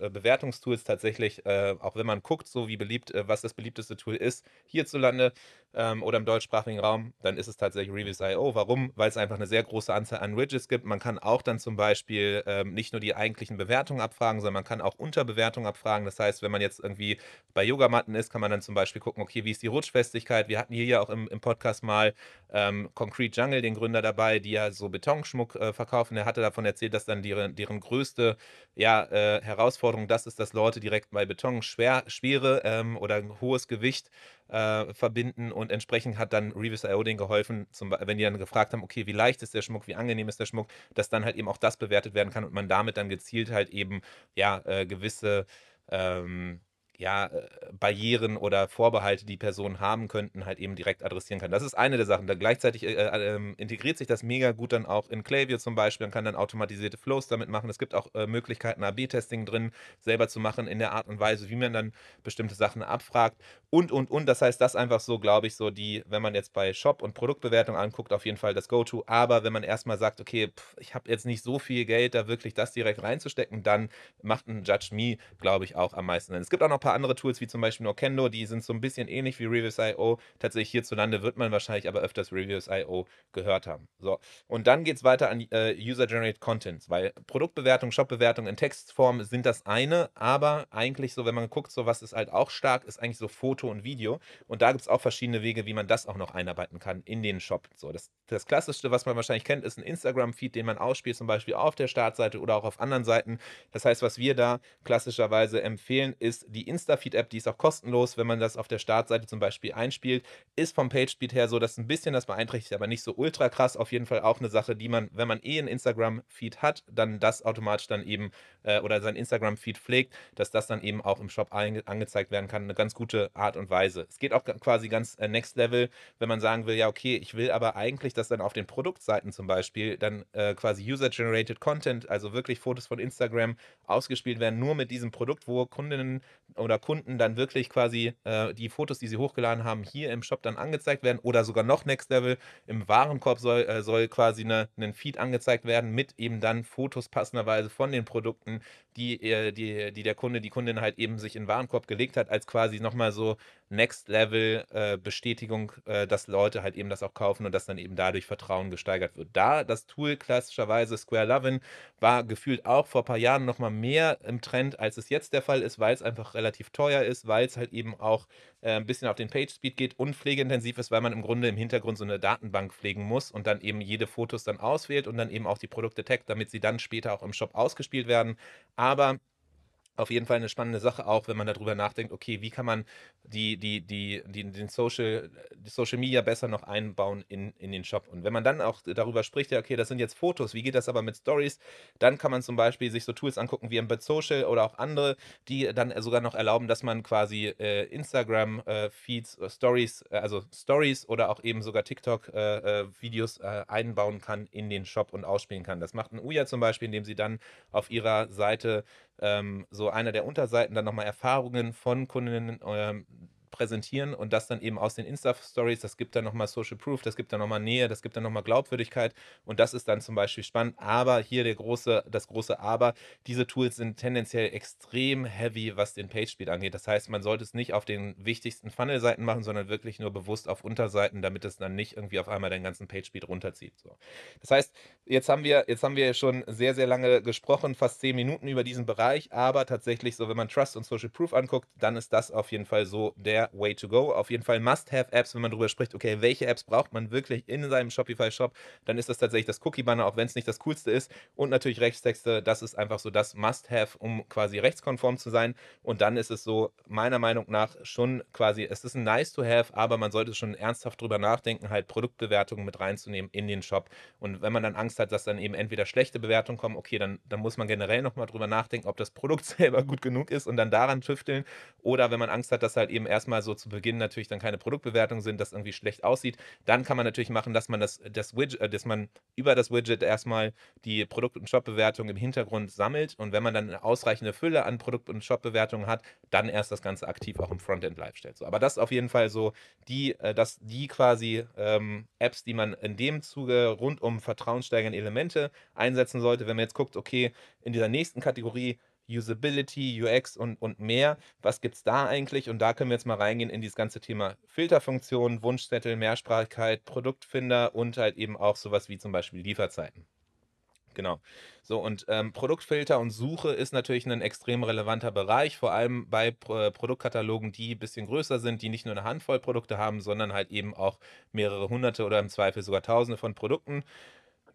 äh, Bewertungstools tatsächlich, äh, auch wenn man guckt, so wie beliebt, äh, was das beliebteste Tool ist, hierzulande ähm, oder im deutschsprachigen Raum, dann ist es tatsächlich Reviews.io. Warum? Weil es einfach eine sehr große Anzahl an Widgets gibt. Man kann auch dann zum Beispiel ähm, nicht nur die eigentlichen Bewertungen abfragen, sondern man kann auch Unterbewertungen abfragen. Das heißt, wenn man jetzt irgendwie bei Yogamatten ist, kann man dann zum Beispiel gucken, okay, wie ist die Rutschfestigkeit? Wir hatten hier ja auch im, im Podcast mal ähm, Concrete Jungle, den Gründer dabei, die ja so Betonschmuck äh, verkaufen. Er hatte davon erzählt, dass dann deren, deren größte ja, äh, Herausforderung das ist, dass Leute direkt bei Beton schwer, schwere ähm, oder ein hohes Gewicht äh, verbinden und entsprechend hat dann Revis.io denen geholfen, zum, wenn die dann gefragt haben, okay, wie leicht ist der Schmuck, wie angenehm ist der Schmuck, dass dann halt eben auch das bewertet werden kann und man damit dann gezielt halt eben ja äh, gewisse ähm, ja, äh, Barrieren oder Vorbehalte, die Personen haben könnten, halt eben direkt adressieren kann. Das ist eine der Sachen. Da gleichzeitig äh, äh, ähm, integriert sich das mega gut dann auch in Klaviyo zum Beispiel. Man kann dann automatisierte Flows damit machen. Es gibt auch äh, Möglichkeiten, AB-Testing drin selber zu machen in der Art und Weise, wie man dann bestimmte Sachen abfragt und, und, und. Das heißt, das einfach so, glaube ich, so die, wenn man jetzt bei Shop und Produktbewertung anguckt, auf jeden Fall das Go-To. Aber wenn man erstmal sagt, okay, pff, ich habe jetzt nicht so viel Geld, da wirklich das direkt reinzustecken, dann macht ein Judge Me, glaube ich, auch am meisten. Es gibt auch noch ein paar andere Tools, wie zum Beispiel Nokendo, die sind so ein bisschen ähnlich wie Reviews.io. Tatsächlich hierzulande wird man wahrscheinlich aber öfters Reviews.io gehört haben. So, und dann geht es weiter an äh, User-Generated Content, weil Produktbewertung, Shopbewertung in Textform sind das eine, aber eigentlich so, wenn man guckt, so was ist halt auch stark, ist eigentlich so Foto und Video. Und da gibt es auch verschiedene Wege, wie man das auch noch einarbeiten kann in den Shop. So, das, das Klassischste, was man wahrscheinlich kennt, ist ein Instagram-Feed, den man ausspielt, zum Beispiel auf der Startseite oder auch auf anderen Seiten. Das heißt, was wir da klassischerweise empfehlen, ist die Instagram Insta-Feed-App, die ist auch kostenlos, wenn man das auf der Startseite zum Beispiel einspielt. Ist vom Page-Speed her so, dass ein bisschen das beeinträchtigt, aber nicht so ultra krass. Auf jeden Fall auch eine Sache, die man, wenn man eh einen Instagram-Feed hat, dann das automatisch dann eben äh, oder sein Instagram-Feed pflegt, dass das dann eben auch im Shop angezeigt werden kann. Eine ganz gute Art und Weise. Es geht auch quasi ganz äh, next level, wenn man sagen will, ja, okay, ich will aber eigentlich, dass dann auf den Produktseiten zum Beispiel dann äh, quasi User-Generated Content, also wirklich Fotos von Instagram ausgespielt werden, nur mit diesem Produkt, wo Kundinnen und oder Kunden dann wirklich quasi äh, die Fotos, die sie hochgeladen haben, hier im Shop dann angezeigt werden oder sogar noch Next Level. Im Warenkorb soll, äh, soll quasi eine, ein Feed angezeigt werden mit eben dann Fotos passenderweise von den Produkten, die, äh, die, die der Kunde, die Kundin halt eben sich in den Warenkorb gelegt hat, als quasi nochmal so Next Level äh, Bestätigung, äh, dass Leute halt eben das auch kaufen und dass dann eben dadurch Vertrauen gesteigert wird. Da das Tool klassischerweise Square Lovin war gefühlt auch vor ein paar Jahren nochmal mehr im Trend, als es jetzt der Fall ist, weil es einfach relativ teuer ist, weil es halt eben auch äh, ein bisschen auf den Page Speed geht und pflegeintensiv ist, weil man im Grunde im Hintergrund so eine Datenbank pflegen muss und dann eben jede Fotos dann auswählt und dann eben auch die Produkte taggt, damit sie dann später auch im Shop ausgespielt werden. Aber auf jeden Fall eine spannende Sache, auch wenn man darüber nachdenkt, okay, wie kann man die, die, die, die, den Social, die Social Media besser noch einbauen in, in den Shop. Und wenn man dann auch darüber spricht, ja, okay, das sind jetzt Fotos, wie geht das aber mit Stories, dann kann man zum Beispiel sich so Tools angucken wie Embed Social oder auch andere, die dann sogar noch erlauben, dass man quasi äh, Instagram-Feeds, äh, Stories, äh, also Stories oder auch eben sogar TikTok-Videos äh, äh, einbauen kann in den Shop und ausspielen kann. Das macht ein Uya zum Beispiel, indem sie dann auf ihrer Seite ähm, so einer der Unterseiten dann nochmal Erfahrungen von Kundinnen ähm, präsentieren und das dann eben aus den Insta-Stories, das gibt dann nochmal Social Proof, das gibt dann nochmal Nähe, das gibt dann nochmal Glaubwürdigkeit und das ist dann zum Beispiel spannend. Aber hier der große, das große Aber, diese Tools sind tendenziell extrem heavy, was den Page-Speed angeht. Das heißt, man sollte es nicht auf den wichtigsten Funnel-Seiten machen, sondern wirklich nur bewusst auf Unterseiten, damit es dann nicht irgendwie auf einmal den ganzen Page-Speed runterzieht. So. Das heißt, jetzt haben wir, jetzt haben wir schon sehr, sehr lange gesprochen, fast zehn Minuten über diesen Bereich, aber tatsächlich so, wenn man Trust und Social Proof anguckt, dann ist das auf jeden Fall so der Way to go. Auf jeden Fall Must-Have-Apps, wenn man darüber spricht, okay, welche Apps braucht man wirklich in seinem Shopify-Shop, dann ist das tatsächlich das Cookie-Banner, auch wenn es nicht das coolste ist. Und natürlich Rechtstexte, das ist einfach so das Must-Have, um quasi rechtskonform zu sein. Und dann ist es so, meiner Meinung nach, schon quasi, es ist ein Nice-to-Have, aber man sollte schon ernsthaft drüber nachdenken, halt Produktbewertungen mit reinzunehmen in den Shop. Und wenn man dann Angst hat, dass dann eben entweder schlechte Bewertungen kommen, okay, dann, dann muss man generell nochmal drüber nachdenken, ob das Produkt selber gut genug ist und dann daran tüfteln. Oder wenn man Angst hat, dass halt eben erstmal erstmal so zu Beginn natürlich dann keine Produktbewertungen sind, das irgendwie schlecht aussieht, dann kann man natürlich machen, dass man das, das Widget, äh, dass man über das Widget erstmal die Produkt- und Shop-Bewertung im Hintergrund sammelt und wenn man dann eine ausreichende Fülle an Produkt- und Shop-Bewertungen hat, dann erst das Ganze aktiv auch im Frontend live stellt. So, aber das ist auf jeden Fall so die, äh, dass die quasi ähm, Apps, die man in dem Zuge rund um vertrauenssteigernde Elemente einsetzen sollte, wenn man jetzt guckt, okay, in dieser nächsten Kategorie Usability, UX und, und mehr. Was gibt es da eigentlich? Und da können wir jetzt mal reingehen in dieses ganze Thema Filterfunktionen, Wunschzettel, Mehrsprachigkeit, Produktfinder und halt eben auch sowas wie zum Beispiel Lieferzeiten. Genau. So, und ähm, Produktfilter und Suche ist natürlich ein extrem relevanter Bereich, vor allem bei Pro Produktkatalogen, die ein bisschen größer sind, die nicht nur eine Handvoll Produkte haben, sondern halt eben auch mehrere hunderte oder im Zweifel sogar tausende von Produkten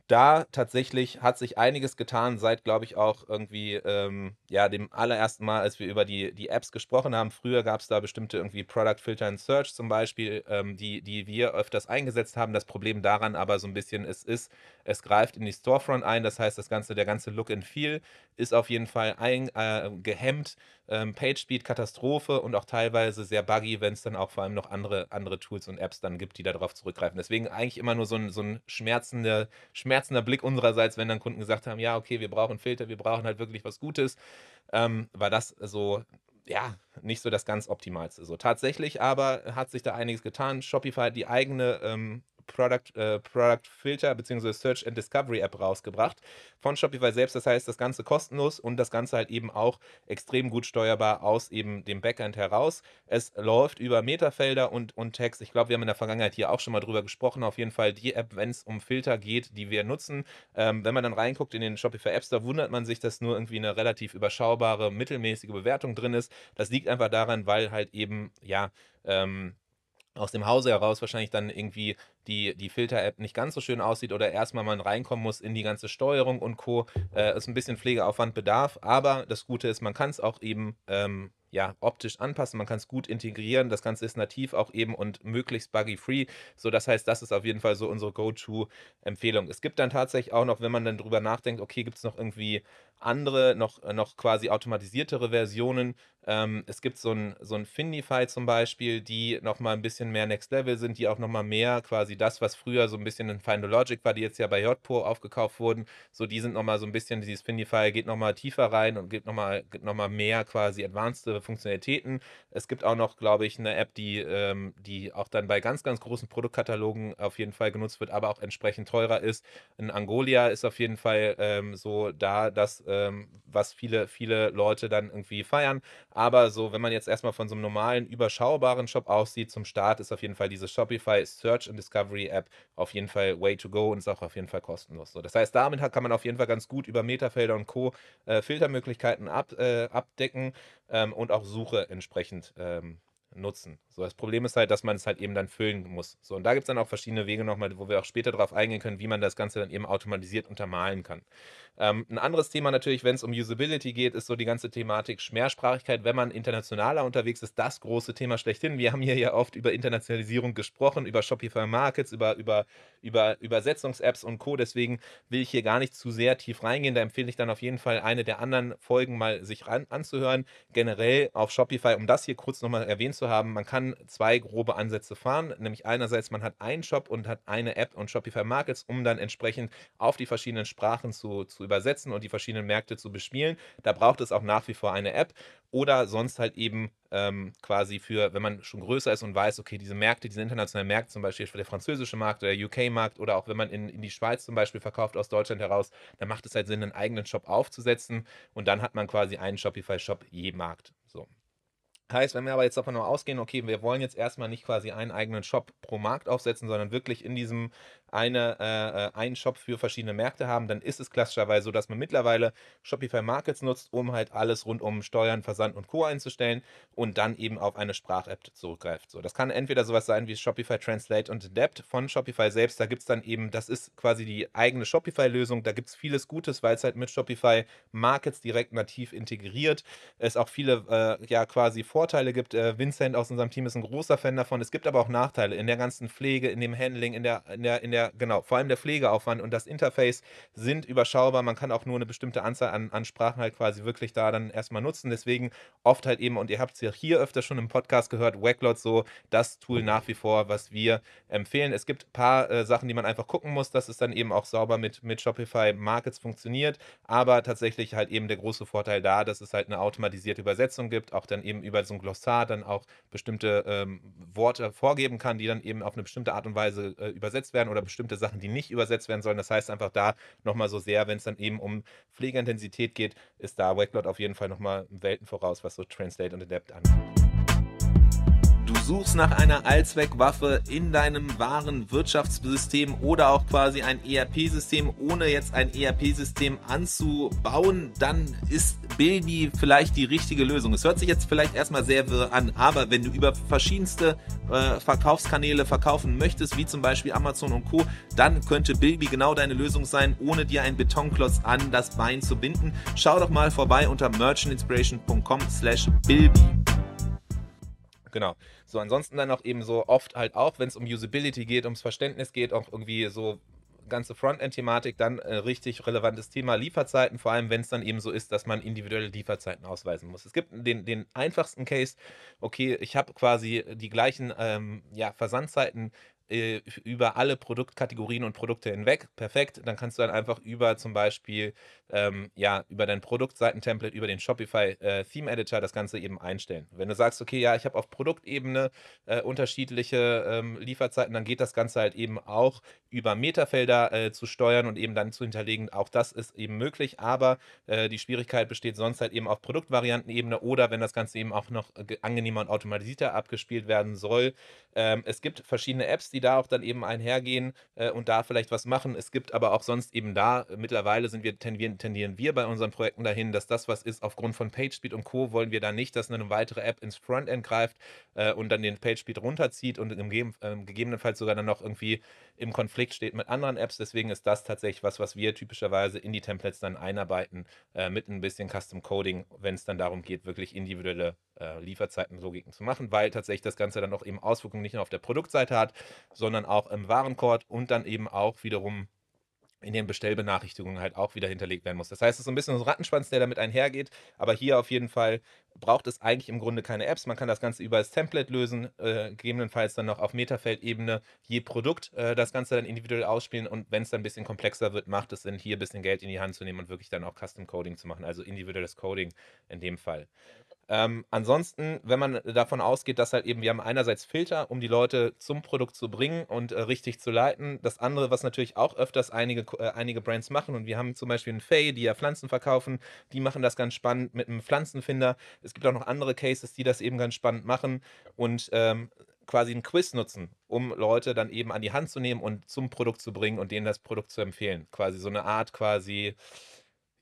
da tatsächlich hat sich einiges getan, seit, glaube ich, auch irgendwie, ähm, ja, dem allerersten Mal, als wir über die, die Apps gesprochen haben. Früher gab es da bestimmte irgendwie Product Filter and Search zum Beispiel, ähm, die, die wir öfters eingesetzt haben. Das Problem daran aber so ein bisschen, es ist, es greift in die Storefront ein. Das heißt, das ganze, der ganze Look and Feel ist auf jeden Fall ein, äh, gehemmt. Ähm, PageSpeed Katastrophe und auch teilweise sehr buggy, wenn es dann auch vor allem noch andere, andere Tools und Apps dann gibt, die darauf zurückgreifen. Deswegen eigentlich immer nur so ein, so ein schmerzender, schmerzender Blick unsererseits, wenn dann Kunden gesagt haben, ja, okay, wir brauchen Filter, wir brauchen halt wirklich was Gutes, ähm, war das so ja, nicht so das ganz Optimalste. So tatsächlich aber hat sich da einiges getan. Shopify hat die eigene ähm, Product, äh, Product Filter bzw. Search and Discovery App rausgebracht von Shopify selbst. Das heißt, das Ganze kostenlos und das Ganze halt eben auch extrem gut steuerbar aus eben dem Backend heraus. Es läuft über Metafelder und, und Text. Ich glaube, wir haben in der Vergangenheit hier auch schon mal drüber gesprochen. Auf jeden Fall die App, wenn es um Filter geht, die wir nutzen. Ähm, wenn man dann reinguckt in den Shopify App Store, wundert man sich, dass nur irgendwie eine relativ überschaubare, mittelmäßige Bewertung drin ist. Das liegt einfach daran, weil halt eben, ja, ähm, aus dem Hause heraus wahrscheinlich dann irgendwie die, die Filter-App nicht ganz so schön aussieht oder erstmal man reinkommen muss in die ganze Steuerung und Co. Äh, es ein bisschen Pflegeaufwand bedarf, aber das Gute ist, man kann es auch eben ähm, ja, optisch anpassen, man kann es gut integrieren, das Ganze ist nativ auch eben und möglichst buggy-free, so das heißt, das ist auf jeden Fall so unsere Go-To-Empfehlung. Es gibt dann tatsächlich auch noch, wenn man dann drüber nachdenkt, okay, gibt es noch irgendwie andere, noch, noch quasi automatisiertere Versionen, Ähm, es gibt so ein, so ein Findify zum Beispiel, die nochmal ein bisschen mehr Next Level sind, die auch nochmal mehr quasi das, was früher so ein bisschen in Final Logic war, die jetzt ja bei JPO aufgekauft wurden, so die sind nochmal so ein bisschen, dieses Findify geht nochmal tiefer rein und gibt nochmal noch mal mehr quasi advanced Funktionalitäten. Es gibt auch noch, glaube ich, eine App, die, ähm, die auch dann bei ganz, ganz großen Produktkatalogen auf jeden Fall genutzt wird, aber auch entsprechend teurer ist. Ein Angolia ist auf jeden Fall ähm, so da, das, ähm, was viele, viele Leute dann irgendwie feiern. Aber so, wenn man jetzt erstmal von so einem normalen, überschaubaren Shop aussieht, zum Start ist auf jeden Fall diese Shopify Search and Discovery App auf jeden Fall way to go und ist auch auf jeden Fall kostenlos. So, das heißt, damit kann man auf jeden Fall ganz gut über Metafelder und Co. Äh, Filtermöglichkeiten ab, äh, abdecken ähm, und auch Suche entsprechend ähm, nutzen. So, das Problem ist halt, dass man es halt eben dann füllen muss. So, und da gibt es dann auch verschiedene Wege nochmal, wo wir auch später darauf eingehen können, wie man das Ganze dann eben automatisiert untermalen kann. Ähm, ein anderes Thema natürlich, wenn es um Usability geht, ist so die ganze Thematik Mehrsprachigkeit. Wenn man internationaler unterwegs ist, das große Thema schlechthin. Wir haben hier ja oft über Internationalisierung gesprochen, über Shopify Markets, über, über, über Übersetzungs-Apps und Co. Deswegen will ich hier gar nicht zu sehr tief reingehen. Da empfehle ich dann auf jeden Fall eine der anderen Folgen mal sich ran, anzuhören. Generell auf Shopify, um das hier kurz nochmal erwähnt zu haben, man kann zwei grobe Ansätze fahren. Nämlich einerseits, man hat einen Shop und hat eine App und Shopify Markets, um dann entsprechend auf die verschiedenen Sprachen zu, zu übersetzen und die verschiedenen Märkte zu bespielen. Da braucht es auch nach wie vor eine App oder sonst halt eben ähm, quasi für, wenn man schon größer ist und weiß, okay, diese Märkte, diese internationalen Märkte, zum Beispiel der französische Markt oder der UK-Markt oder auch wenn man in, in die Schweiz zum Beispiel verkauft aus Deutschland heraus, dann macht es halt Sinn, einen eigenen Shop aufzusetzen und dann hat man quasi einen Shopify-Shop je Markt. So. Heißt, wenn wir aber jetzt davon ausgehen, okay, wir wollen jetzt erstmal nicht quasi einen eigenen Shop pro Markt aufsetzen, sondern wirklich in diesem eine, äh, äh, einen Shop für verschiedene Märkte haben, dann ist es klassischerweise so, dass man mittlerweile Shopify Markets nutzt, um halt alles rund um Steuern, Versand und Co. einzustellen und dann eben auf eine Sprach-App zurückgreift. So, das kann entweder sowas sein wie Shopify Translate und Adapt von Shopify selbst. Da gibt es dann eben, das ist quasi die eigene Shopify-Lösung. Da gibt es vieles Gutes, weil es halt mit Shopify Markets direkt nativ integriert. Es auch viele, äh, ja, quasi Vorteile gibt. Äh, Vincent aus unserem Team ist ein großer Fan davon. Es gibt aber auch Nachteile in der ganzen Pflege, in dem Handling, in der, in der, in der genau, vor allem der Pflegeaufwand und das Interface sind überschaubar. Man kann auch nur eine bestimmte Anzahl an, an Sprachen halt quasi wirklich da dann erstmal nutzen. Deswegen oft halt eben, und ihr habt es ja hier öfter schon im Podcast gehört, Wacklot so das Tool nach wie vor, was wir empfehlen. Es gibt ein paar äh, Sachen, die man einfach gucken muss, dass es dann eben auch sauber mit, mit Shopify Markets funktioniert. Aber tatsächlich halt eben der große Vorteil da, dass es halt eine automatisierte Übersetzung gibt, auch dann eben über so ein Glossar dann auch bestimmte ähm, Worte vorgeben kann, die dann eben auf eine bestimmte Art und Weise äh, übersetzt werden oder bestimmte Sachen, die nicht übersetzt werden sollen. Das heißt einfach da nochmal so sehr, wenn es dann eben um Pflegeintensität geht, ist da Wakelot auf jeden Fall nochmal Welten voraus, was so Translate und Adapt angeht. Suchst nach einer Allzweckwaffe in deinem wahren Wirtschaftssystem oder auch quasi ein ERP-System, ohne jetzt ein ERP-System anzubauen, dann ist Bilby vielleicht die richtige Lösung. Es hört sich jetzt vielleicht erstmal sehr wirr an, aber wenn du über verschiedenste äh, Verkaufskanäle verkaufen möchtest, wie zum Beispiel Amazon und Co., dann könnte Bilby genau deine Lösung sein, ohne dir einen Betonklotz an das Bein zu binden. Schau doch mal vorbei unter merchantinspiration.com slash Bilby. Genau. So, ansonsten dann auch eben so oft halt auch, wenn es um Usability geht, ums Verständnis geht, auch irgendwie so ganze Frontend-Thematik, dann äh, richtig relevantes Thema Lieferzeiten, vor allem wenn es dann eben so ist, dass man individuelle Lieferzeiten ausweisen muss. Es gibt den, den einfachsten Case, okay, ich habe quasi die gleichen ähm, ja, Versandzeiten äh, über alle Produktkategorien und Produkte hinweg. Perfekt. Dann kannst du dann einfach über zum Beispiel ähm, ja über dein Produktseitentemplate, über den Shopify äh, Theme Editor das Ganze eben einstellen. Wenn du sagst, okay, ja, ich habe auf Produktebene äh, unterschiedliche ähm, Lieferzeiten, dann geht das Ganze halt eben auch über Metafelder äh, zu steuern und eben dann zu hinterlegen. Auch das ist eben möglich, aber äh, die Schwierigkeit besteht sonst halt eben auf Produktvariantenebene oder wenn das Ganze eben auch noch angenehmer und automatisierter abgespielt werden soll. Ähm, es gibt verschiedene Apps, die da auch dann eben einhergehen äh, und da vielleicht was machen. Es gibt aber auch sonst eben da, mittlerweile sind wir tendieren, tendieren wir bei unseren Projekten dahin, dass das was ist, aufgrund von PageSpeed und Co. wollen wir da nicht, dass eine weitere App ins Frontend greift äh, und dann den PageSpeed runterzieht und im, äh, gegebenenfalls sogar dann noch irgendwie im Konflikt steht mit anderen Apps. Deswegen ist das tatsächlich was, was wir typischerweise in die Templates dann einarbeiten äh, mit ein bisschen Custom Coding, wenn es dann darum geht, wirklich individuelle äh, Lieferzeitenlogiken zu machen, weil tatsächlich das Ganze dann auch eben Auswirkungen nicht nur auf der Produktseite hat, sondern auch im Warenkorb und dann eben auch wiederum in den Bestellbenachrichtigungen halt auch wieder hinterlegt werden muss. Das heißt, es ist so ein bisschen so ein Rattenschwanz, der damit einhergeht, aber hier auf jeden Fall braucht es eigentlich im Grunde keine Apps. Man kann das Ganze über das Template lösen, äh, gegebenenfalls dann noch auf Metafeld-Ebene je Produkt äh, das Ganze dann individuell ausspielen und wenn es dann ein bisschen komplexer wird, macht es Sinn, hier ein bisschen Geld in die Hand zu nehmen und wirklich dann auch Custom Coding zu machen, also individuelles Coding in dem Fall. Ähm, ansonsten, wenn man davon ausgeht, dass halt eben, wir haben einerseits Filter, um die Leute zum Produkt zu bringen und äh, richtig zu leiten. Das andere, was natürlich auch öfters einige, äh, einige Brands machen, und wir haben zum Beispiel einen Fay, die ja Pflanzen verkaufen, die machen das ganz spannend mit einem Pflanzenfinder. Es gibt auch noch andere Cases, die das eben ganz spannend machen und ähm, quasi einen Quiz nutzen, um Leute dann eben an die Hand zu nehmen und zum Produkt zu bringen und denen das Produkt zu empfehlen. Quasi so eine Art quasi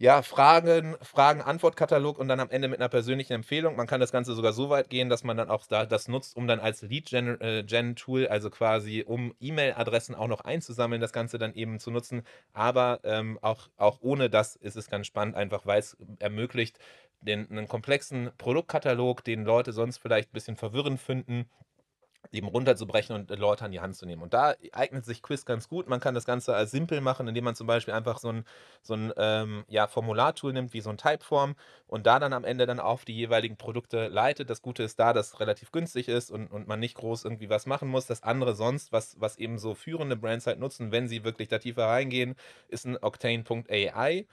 ja, Fragen, Fragen-Antwort-Katalog und dann am Ende mit einer persönlichen Empfehlung. Man kann das Ganze sogar so weit gehen, dass man dann auch da das nutzt, um dann als Lead-Gen-Tool, äh, also quasi um E-Mail-Adressen auch noch einzusammeln, das Ganze dann eben zu nutzen. Aber ähm, auch, auch ohne das ist es ganz spannend, einfach weil es ermöglicht, den, einen komplexen Produktkatalog, den Leute sonst vielleicht ein bisschen verwirrend finden, eben runterzubrechen und Leute an die Hand zu nehmen. Und da eignet sich Quiz ganz gut. Man kann das Ganze als simpel machen, indem man zum Beispiel einfach so ein, so ein ähm, ja, Formulartool nimmt, wie so ein Typeform und da dann am Ende dann auf die jeweiligen Produkte leitet. Das Gute ist da, dass es relativ günstig ist und, und man nicht groß irgendwie was machen muss. Das andere sonst, was, was eben so führende Brands halt nutzen, wenn sie wirklich da tiefer reingehen, ist ein Octane.ai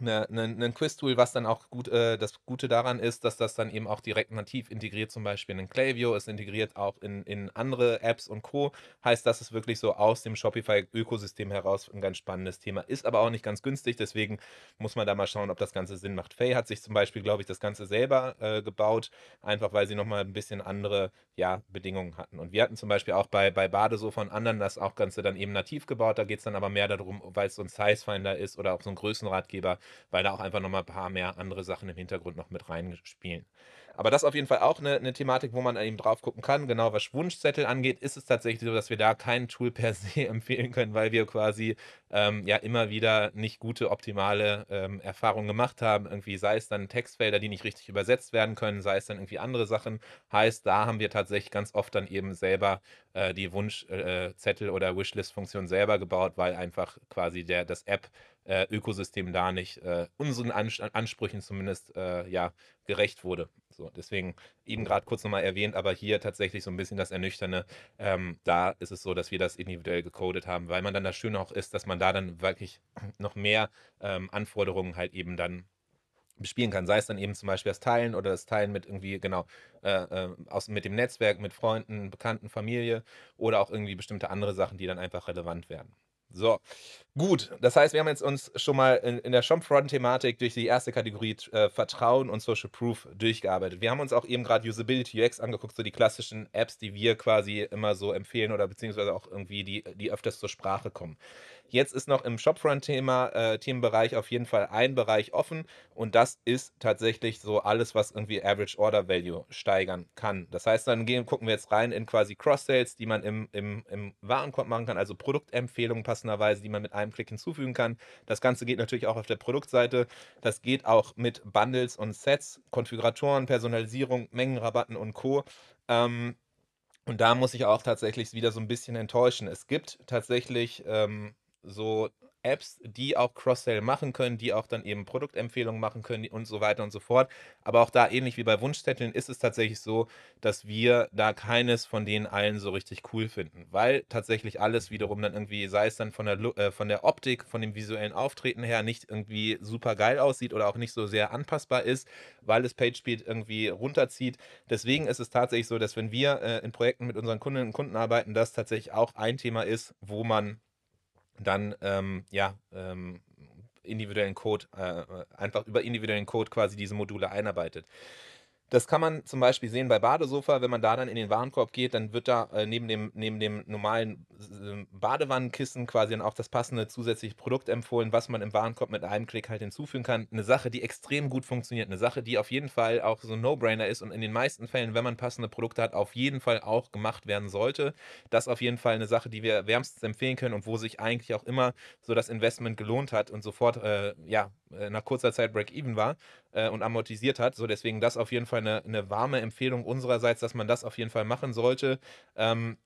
eine, eine, ein Quiz-Tool, was dann auch gut, äh, das Gute daran ist, dass das dann eben auch direkt nativ integriert, zum Beispiel in Klaviyo, ist integriert auch in, in andere Apps und Co. Heißt, das ist wirklich so aus dem Shopify-Ökosystem heraus ein ganz spannendes Thema. Ist aber auch nicht ganz günstig, deswegen muss man da mal schauen, ob das Ganze Sinn macht. Faye hat sich zum Beispiel, glaube ich, das Ganze selber äh, gebaut, einfach weil sie nochmal ein bisschen andere ja, Bedingungen hatten. Und wir hatten zum Beispiel auch bei, bei Badesofa und anderen das auch Ganze dann eben nativ gebaut. Da geht es dann aber mehr darum, weil es so ein Size-Finder ist oder auch so ein Größenratgeber, weil da auch einfach nochmal ein paar mehr andere Sachen im Hintergrund noch mit reinspielen. Aber das ist auf jeden Fall auch eine, eine, Thematik, wo man eben drauf gucken kann. Genau was Wunschzettel angeht, ist es tatsächlich so, dass wir da kein Tool per se empfehlen können, weil wir quasi ähm, ja immer wieder nicht gute, optimale ähm, Erfahrungen gemacht haben. Irgendwie sei es dann Textfelder, die nicht richtig übersetzt werden können, sei es dann irgendwie andere Sachen. Heißt, da haben wir tatsächlich ganz oft dann eben selber äh, die Wunschzettel äh, oder Wishlist-Funktion selber gebaut, weil einfach quasi der, das App äh, Ökosystem da nicht äh, unseren Ansprüchen zumindest äh, ja, gerecht wurde. So, deswegen eben gerade kurz nochmal erwähnt, aber hier tatsächlich so ein bisschen das Ernüchternde. Ähm, da ist es so, dass wir das individuell gecodet haben, weil man dann das Schöne auch ist, dass man da dann wirklich noch mehr ähm, Anforderungen halt eben dann bespielen kann. Sei es dann eben zum Beispiel das Teilen oder das Teilen mit irgendwie, genau, äh, äh, aus, mit dem Netzwerk, mit Freunden, Bekannten, Familie oder auch irgendwie bestimmte andere Sachen, die dann einfach relevant werden. So, gut. Das heißt, wir haben jetzt uns schon mal in, in der Shopfront-Thematik durch die erste Kategorie äh, Vertrauen und Social Proof durchgearbeitet. Wir haben uns auch eben gerade Usability UX angeguckt, so die klassischen Apps, die wir quasi immer so empfehlen oder beziehungsweise auch irgendwie die, die öfters zur Sprache kommen. Jetzt ist noch im Shopfront-Thema, äh, Themenbereich auf jeden Fall ein Bereich offen und das ist tatsächlich so alles, was irgendwie Average Order Value steigern kann. Das heißt, dann gehen, gucken wir jetzt rein in quasi Cross-Sales, die man im, im, im Warenkorb machen kann, also Produktempfehlungen passenderweise, die man mit einem Klick hinzufügen kann. Das Ganze geht natürlich auch auf der Produktseite. Das geht auch mit Bundles und Sets, Konfiguratoren, Personalisierung, Mengenrabatten und Co. Ähm, und da muss ich auch tatsächlich wieder so ein bisschen enttäuschen. Es gibt tatsächlich ähm, so Apps, die auch Cross-Sell machen können, die auch dann eben Produktempfehlungen machen können und so weiter und so fort. Aber auch da, ähnlich wie bei Wunschzetteln, ist es tatsächlich so, dass wir da keines von denen allen so richtig cool finden, weil tatsächlich alles wiederum dann irgendwie, sei es dann von der, äh, von der Optik, von dem visuellen Auftreten her, nicht irgendwie super geil aussieht oder auch nicht so sehr anpassbar ist, weil es PageSpeed irgendwie runterzieht. Deswegen ist es tatsächlich so, dass wenn wir äh, in Projekten mit unseren Kundinnen und Kunden arbeiten, das tatsächlich auch ein Thema ist, wo man dann ähm, ja ähm, individuellen Code, äh, einfach über individuellen Code quasi diese Module einarbeitet. Das kann man zum Beispiel sehen bei Badesofa. Wenn man da dann in den Warenkorb geht, dann wird da äh, neben, dem, neben dem normalen äh, Badewannenkissen quasi dann auch das passende zusätzliche Produkt empfohlen, was man im Warenkorb mit einem Klick halt hinzufügen kann. Eine Sache, die extrem gut funktioniert. Eine Sache, die auf jeden Fall auch so ein No-Brainer ist und in den meisten Fällen, wenn man passende Produkte hat, auf jeden Fall auch gemacht werden sollte. Das ist auf jeden Fall eine Sache, die wir wärmstens empfehlen können und wo sich eigentlich auch immer so das Investment gelohnt hat und sofort, äh, ja, äh, nach kurzer Zeit Break-Even war äh, und amortisiert hat. So, deswegen das auf jeden Fall eine, eine warme Empfehlung unsererseits, dass man das auf jeden Fall machen sollte. Ähm,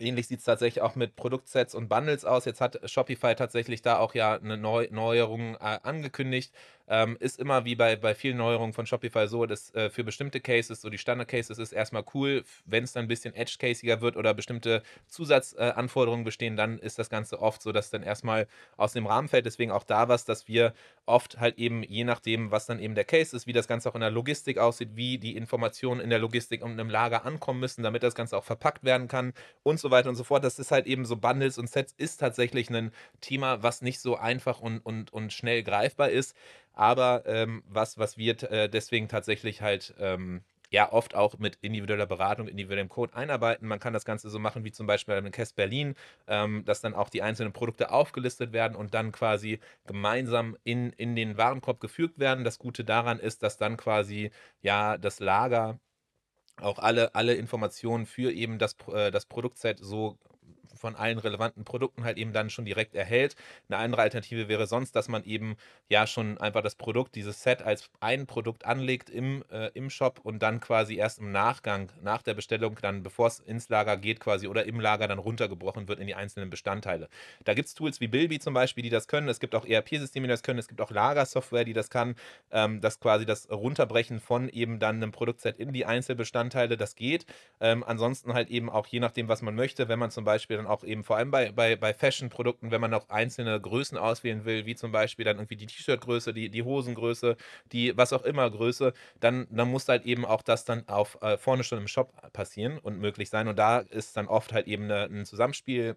Ähnlich sieht es tatsächlich auch mit Produktsets und Bundles aus. Jetzt hat Shopify tatsächlich da auch ja eine Neu Neuerung äh, angekündigt. Ähm, ist immer wie bei, bei vielen Neuerungen von Shopify so, dass äh, für bestimmte Cases, so die Standard-Cases, ist erstmal cool. Wenn es dann ein bisschen edge-casiger wird oder bestimmte Zusatzanforderungen äh, bestehen, dann ist das Ganze oft so, dass dann erstmal aus dem Rahmen fällt. Deswegen auch da was, dass wir oft halt eben, je nachdem, was dann eben der Case ist, wie das Ganze auch in der Logistik aussieht, wie die Informationen in der Logistik und im Lager ankommen müssen, damit das Ganze auch verpackt werden kann und so weiter und so fort. Das ist halt eben so Bundles und Sets ist tatsächlich ein Thema, was nicht so einfach und, und, und schnell greifbar ist aber ähm, was, was wir äh, deswegen tatsächlich halt ähm, ja oft auch mit individueller Beratung, individuellem Code einarbeiten. Man kann das Ganze so machen wie zum Beispiel im Kest Berlin, ähm, dass dann auch die einzelnen Produkte aufgelistet werden und dann quasi gemeinsam in, in den Warenkorb gefügt werden. Das Gute daran ist, dass dann quasi ja das Lager auch alle, alle Informationen für eben das, äh, das Produktset so von allen relevanten Produkten halt eben dann schon direkt erhält. Eine andere Alternative wäre sonst, dass man eben ja schon einfach das Produkt, dieses Set als ein Produkt anlegt im, äh, im Shop und dann quasi erst im Nachgang, nach der Bestellung, dann bevor es ins Lager geht quasi oder im Lager dann runtergebrochen wird in die einzelnen Bestandteile. Da gibt es Tools wie Bilby zum Beispiel, die das können. Es gibt auch ERP-Systeme, die das können. Es gibt auch Lagersoftware, die das kann. Ähm, das quasi das Runterbrechen von eben dann einem Produktset in die Einzelbestandteile, das geht. Ähm, ansonsten halt eben auch je nachdem, was man möchte, wenn man zum Beispiel dann auch auch eben vor allem bei, bei, bei Fashion-Produkten, wenn man noch einzelne Größen auswählen will, wie zum Beispiel dann irgendwie die T-Shirt-Größe, die, die Hosengröße, die was auch immer Größe, dann, dann muss halt eben auch das dann auf äh, vorne schon im Shop passieren und möglich sein. Und da ist dann oft halt eben eine, ein Zusammenspiel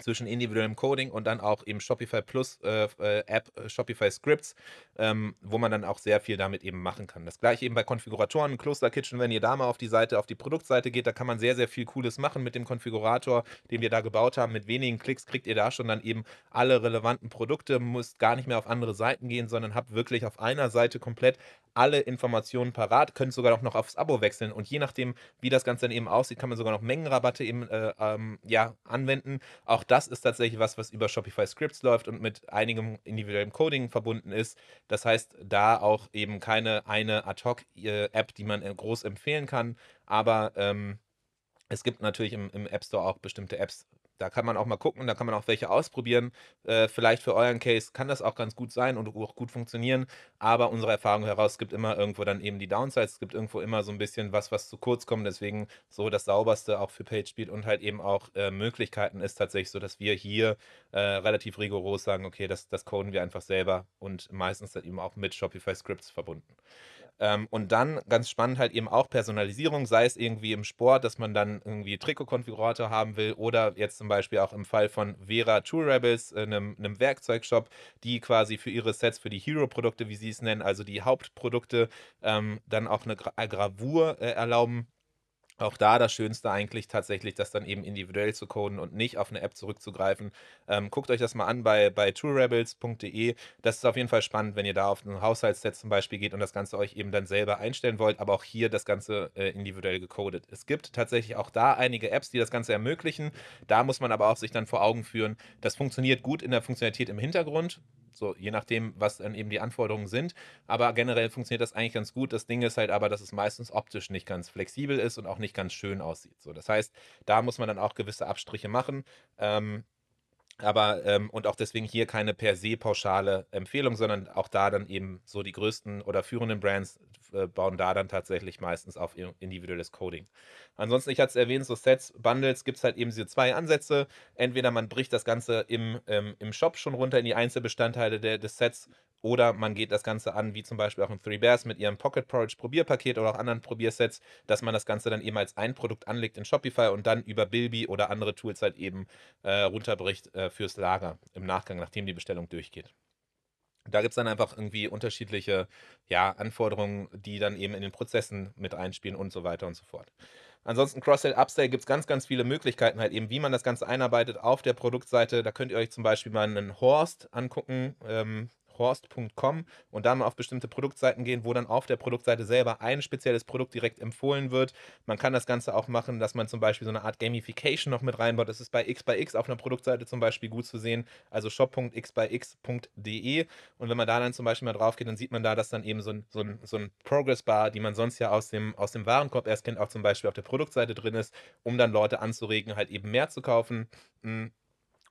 zwischen individuellem Coding und dann auch eben Shopify Plus äh, äh, App äh, Shopify Scripts, ähm, wo man dann auch sehr viel damit eben machen kann. Das gleiche eben bei Konfiguratoren, Cluster Kitchen, wenn ihr da mal auf die Seite, auf die Produktseite geht, da kann man sehr, sehr viel Cooles machen mit dem Konfigurator, den wir da gebaut haben. Mit wenigen Klicks kriegt ihr da schon dann eben alle relevanten Produkte, müsst gar nicht mehr auf andere Seiten gehen, sondern habt wirklich auf einer Seite komplett alle Informationen parat, könnt sogar auch noch aufs Abo wechseln und je nachdem, wie das Ganze dann eben aussieht, kann man sogar noch Mengenrabatte eben äh, ähm, ja, anwenden. Auch das ist tatsächlich was, was über Shopify Scripts läuft und mit einigem individuellem Coding verbunden ist. Das heißt, da auch eben keine eine Ad-Hoc-App, äh, die man äh, groß empfehlen kann, aber ähm, es gibt natürlich im, im App Store auch bestimmte Apps, da kann man auch mal gucken, da kann man auch welche ausprobieren. Äh, vielleicht für euren Case kann das auch ganz gut sein und auch gut funktionieren, aber unsere Erfahrung heraus, gibt immer irgendwo dann eben die Downsides, es gibt irgendwo immer so ein bisschen was, was zu kurz kommt, deswegen so das sauberste auch für PageSpeed und halt eben auch äh, Möglichkeiten ist tatsächlich so, dass wir hier äh, relativ rigoros sagen, okay, das, das coden wir einfach selber und meistens dann eben auch mit Shopify Scripts verbunden. Ähm, und dann ganz spannend halt eben auch Personalisierung, sei es irgendwie im Sport, dass man dann irgendwie Trikotkonfigurator haben will oder jetzt zum Beispiel auch im Fall von Vera Tool Rebels, äh, einem, einem Werkzeugshop, die quasi für ihre Sets, für die Hero-Produkte, wie sie es nennen, also die Hauptprodukte, ähm, dann auch eine Gra Gravur äh, erlauben auch da das Schönste eigentlich tatsächlich, das dann eben individuell zu coden und nicht auf eine App zurückzugreifen. Ähm, guckt euch das mal an bei, bei truerebels.de. Das ist auf jeden Fall spannend, wenn ihr da auf ein Haushaltsset zum Beispiel geht und das Ganze euch eben dann selber einstellen wollt, aber auch hier das Ganze äh, individuell gecodet. Es gibt tatsächlich auch da einige Apps, die das Ganze ermöglichen. Da muss man aber auch sich dann vor Augen führen, das funktioniert gut in der Funktionalität im Hintergrund. So, je nachdem, was dann eben die Anforderungen sind. Aber generell funktioniert das eigentlich ganz gut. Das Ding ist halt aber, dass es meistens optisch nicht ganz flexibel ist und auch nicht ganz schön aussieht. So, das heißt, da muss man dann auch gewisse Abstriche machen. Ähm, aber ähm, und auch deswegen hier keine per se pauschale Empfehlung, sondern auch da dann eben so die größten oder führenden Brands äh, bauen da dann tatsächlich meistens auf individuelles Coding. Ansonsten, ich hatte es erwähnt, so Sets, Bundles gibt es halt eben diese zwei Ansätze. Entweder man bricht das Ganze im, ähm, im Shop schon runter in die Einzelbestandteile der, des Sets oder man geht das Ganze an, wie zum Beispiel auch im Three Bears mit ihrem Pocket Porridge Probierpaket oder auch anderen Probiersets, dass man das Ganze dann eben als ein Produkt anlegt in Shopify und dann über Bilby oder andere Tools halt eben äh, runterbricht äh, fürs Lager im Nachgang, nachdem die Bestellung durchgeht. Da gibt es dann einfach irgendwie unterschiedliche ja, Anforderungen, die dann eben in den Prozessen mit einspielen und so weiter und so fort. Ansonsten Cross-Sell, Upsell gibt es ganz, ganz viele Möglichkeiten halt eben, wie man das Ganze einarbeitet auf der Produktseite. Da könnt ihr euch zum Beispiel mal einen Horst angucken. Ähm, horst.com und da mal auf bestimmte Produktseiten gehen, wo dann auf der Produktseite selber ein spezielles Produkt direkt empfohlen wird. Man kann das Ganze auch machen, dass man zum Beispiel so eine Art Gamification noch mit reinbaut. Das ist bei X auf einer Produktseite zum Beispiel gut zu sehen, also shop.xbyx.de und wenn man da dann zum Beispiel mal drauf geht, dann sieht man da, dass dann eben so ein, so ein, so ein Progress-Bar, die man sonst ja aus dem, aus dem Warenkorb erst kennt, auch zum Beispiel auf der Produktseite drin ist, um dann Leute anzuregen, halt eben mehr zu kaufen. Hm.